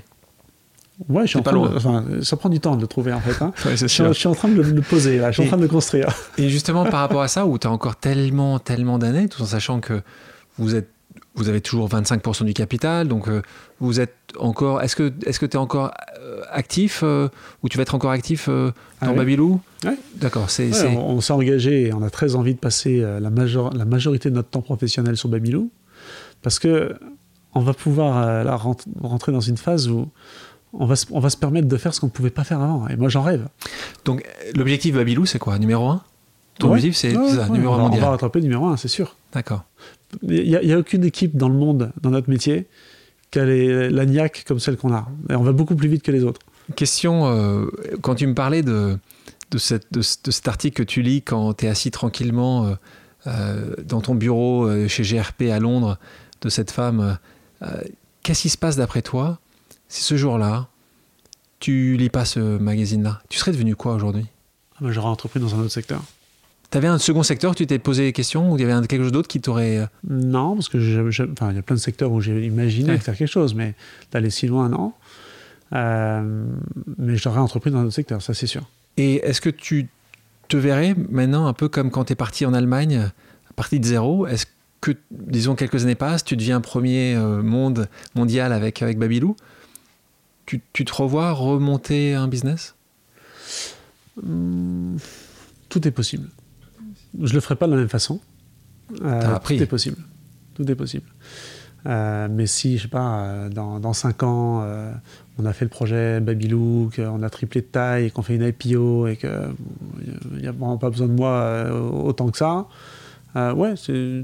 Ouais, je suis en train de, enfin, ça prend du temps de le trouver en fait. Hein. je, suis, en train de le, poser là, je suis en train de le construire. Et justement par rapport à ça, où tu as encore tellement, tellement d'années, tout en sachant que vous êtes vous avez toujours 25% du capital, donc euh, vous êtes encore. Est-ce que est-ce que tu es encore euh, actif euh, ou tu vas être encore actif dans ah Babylou Oui. D'accord. C'est, On, s'est engagé et on a très envie de passer la, major, la majorité de notre temps professionnel sur Babylou parce que on va pouvoir là, rentrer dans une phase où on va, se, on va se permettre de faire ce qu'on ne pouvait pas faire avant. Et moi, j'en rêve. Donc, l'objectif Babylou, c'est quoi? Numéro 1 Ton objectif, c'est ça, numéro 1 mondial. On va rattraper numéro 1, c'est sûr. D'accord. Il n'y a, aucune équipe dans le monde, dans notre métier, qui a la niaque comme celle qu'on a. Et on va beaucoup plus vite que les autres. Question, euh, quand tu me parlais de, de, cette, de, cet article que tu lis quand tu es assis tranquillement euh, euh, dans ton bureau chez GRP à Londres, de cette femme, qu'est-ce qui se passe d'après toi si ce jour-là, tu lis pas ce magazine-là? Tu serais devenu quoi aujourd'hui? Ah ben, J'aurais entrepris dans un autre secteur. T'avais un second secteur, tu t'es posé des questions ou il y avait quelque chose d'autre qui t'aurait. Euh, non, parce que enfin, il y a plein de secteurs où j'ai imaginé faire quelque chose, mais d'aller si loin, non. Euh, mais j'aurais entrepris dans un autre secteur, ça c'est sûr. Et est-ce que tu te verrais maintenant un peu comme quand tu es parti en Allemagne, parti de zéro? Est-ce que, disons, quelques années passent, tu deviens premier euh, monde mondial avec, avec Babylou tu, tu, te revois remonter un business? Hmm, Tout est possible je le ferai pas de la même façon. Euh, tout est possible. Tout est possible. Euh, mais si, je sais pas, euh, dans, dans 5 ans, on a fait le projet Babylou, qu'on a triplé de taille, et qu'on fait une IPO, et qu'il n'y a vraiment pas besoin de moi autant que ça, ouais,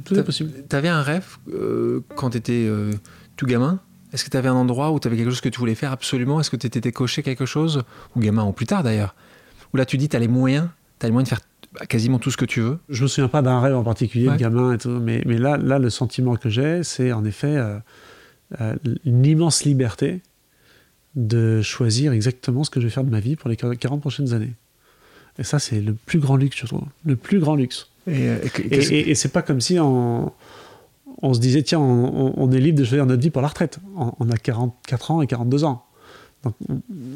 tout est possible. Tu avais un rêve quand tu étais tout gamin? Est-ce que tu avais un endroit où tu avais quelque chose que tu voulais faire absolument? Est-ce que tu étais coché quelque chose? Ou gamin, ou plus tard d'ailleurs Où là tu dis, tu as les moyens, tu as les moyens de faire bah, quasiment tout ce que tu veux. Je me souviens pas d'un rêve en particulier de gamin et tout, mais, mais là, là, le sentiment que j'ai, c'est en effet euh, euh, une immense liberté de choisir exactement ce que je vais faire de ma vie pour les 40 prochaines années. Et ça, c'est le plus grand luxe, je trouve. Le plus grand luxe. Et, euh, et, et, c'est pas comme si on, on se disait, tiens, on, est libre de choisir notre vie pour la retraite. On, a 44 ans et 42 ans. Donc,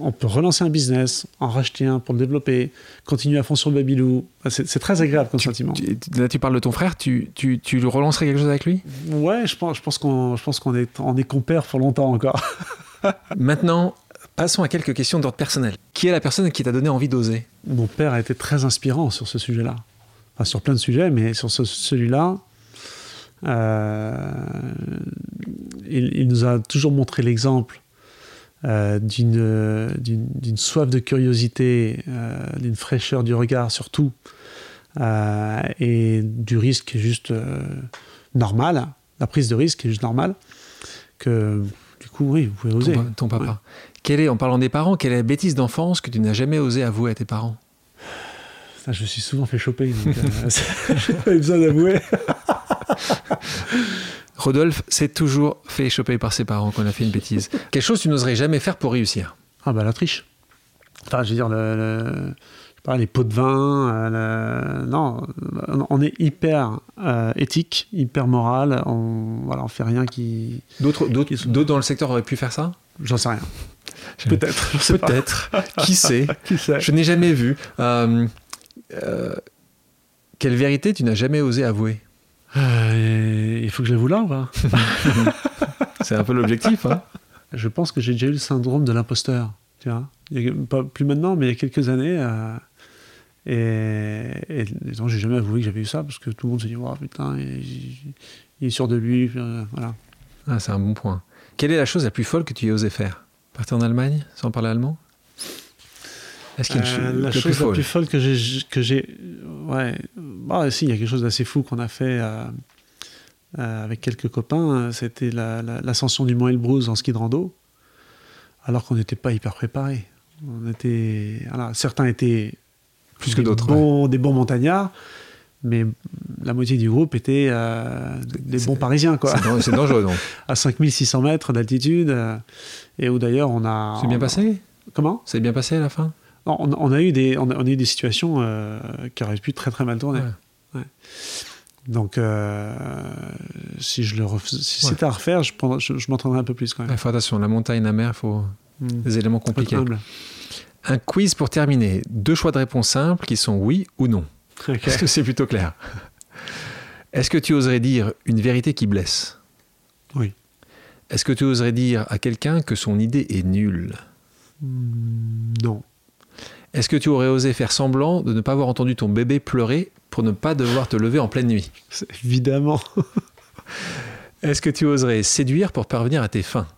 on peut relancer un business, en racheter un pour le développer, continuer à fond sur le Babylou. C'est très agréable comme sentiment. là, tu parles de ton frère, tu, tu, tu le relancerais quelque chose avec lui? Ouais, je pense, je pense qu'on qu'on est, on est compère pour longtemps encore. Maintenant, passons à quelques questions d'ordre personnel. Qui est la personne qui t'a donné envie d'oser? Mon père a été très inspirant sur ce sujet-là. Enfin, sur plein de sujets, mais sur celui-là, euh, il, nous a toujours montré l'exemple euh, d'une soif de curiosité, euh, d'une fraîcheur du regard surtout, et du risque juste normal, la prise de risque est juste normale, que du coup, oui, vous pouvez oser. Ton, papa. Quelle est, en parlant des parents, quelle est la bêtise d'enfance que tu n'as jamais osé avouer à tes parents? Je me suis souvent fait choper, donc euh, pas besoin d'avouer. Rodolphe s'est toujours fait choper par ses parents qu'on a fait une bêtise. Quelque chose que tu n'oserais jamais faire pour réussir Ah bah la triche. Enfin, je veux dire, le, les pots de vin. Euh, non, on est hyper euh, éthique, hyper moral. On voilà, on fait rien qui. D'autres, d'autres, d'autres dans le secteur auraient pu faire ça? J'en sais rien. Peut-être. Peut-être. qui sait? Qui sait? Je n'ai jamais vu. Euh, quelle vérité tu n'as jamais osé avouer Il faut que je l'avoue là, va C'est un peu l'objectif. Hein je pense que j'ai déjà eu le syndrome de l'imposteur. Tu vois pas plus maintenant, mais il y a quelques années, et, et donc, j'ai jamais avoué que j'avais eu ça parce que tout le monde s'est dit, oh, putain, il, est sûr de lui. Euh, voilà. Ah, c'est un bon point. Quelle est la chose la plus folle que tu aies osé faire? Partir en Allemagne sans parler allemand? Est-ce qu'il y a une euh, la chose la plus folle que j'ai. Que j'ai ouais. Bah, si, il y a quelque chose d'assez fou qu'on a fait euh, avec quelques copains. C'était l'ascension du Mont Elbrus en ski de rando, alors qu'on n'était pas hyper préparés. On était, voilà, certains étaient plus que d'autres. Des bons montagnards, mais la moitié du groupe était euh, des bons parisiens. quoi. C'est dangereux, donc. à 5600 mètres d'altitude, euh, et où d'ailleurs on a. C'est bien passé? Comment? C'est bien passé à la fin? Non, on, a eu des, on a, eu des situations euh, qui auraient pu très très mal tourner. Donc, si je le si c'était à refaire, je, je, m'entraînerais un peu plus quand même. Il faut attention, la montagne, la mer, il faut hmm. des éléments compliqués. Un quiz pour terminer. Deux choix de réponse simples qui sont oui ou non. Est-ce que c'est plutôt clair? Est-ce que tu oserais dire une vérité qui blesse? Oui. Est-ce que tu oserais dire à quelqu'un que son idée est nulle? Hmm, Non. Est-ce que tu aurais osé faire semblant de ne pas avoir entendu ton bébé pleurer pour ne pas devoir te lever en pleine nuit? Évidemment. Est-ce que tu oserais séduire pour parvenir à tes fins?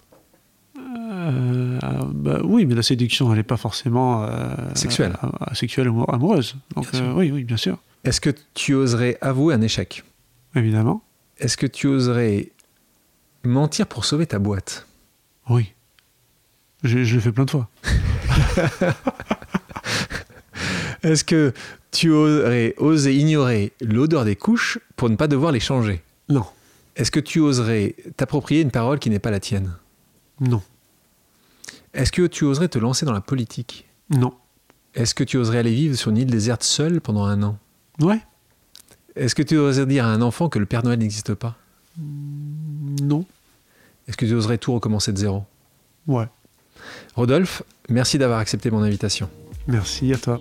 Euh, bah, oui, mais la séduction, elle n'est pas forcément euh, sexuelle, euh, sexuelle ou amoureuse. Donc oui, oui, bien sûr. Est-ce que tu oserais avouer un échec? Évidemment. Est-ce que tu oserais mentir pour sauver ta boîte? Oui. Je, je l'ai fait plein de fois. Est-ce que tu oserais oser ignorer l'odeur des couches pour ne pas devoir les changer? Non. Est-ce que tu oserais t'approprier une parole qui n'est pas la tienne? Non. Est-ce que tu oserais te lancer dans la politique? Non. Est-ce que tu oserais aller vivre sur une île déserte seule pendant un an? Ouais. Est-ce que tu oserais dire à un enfant que le Père Noël n'existe pas? Non. Est-ce que tu oserais tout recommencer de zéro? Ouais. Rodolphe, merci d'avoir accepté mon invitation. Merci à toi.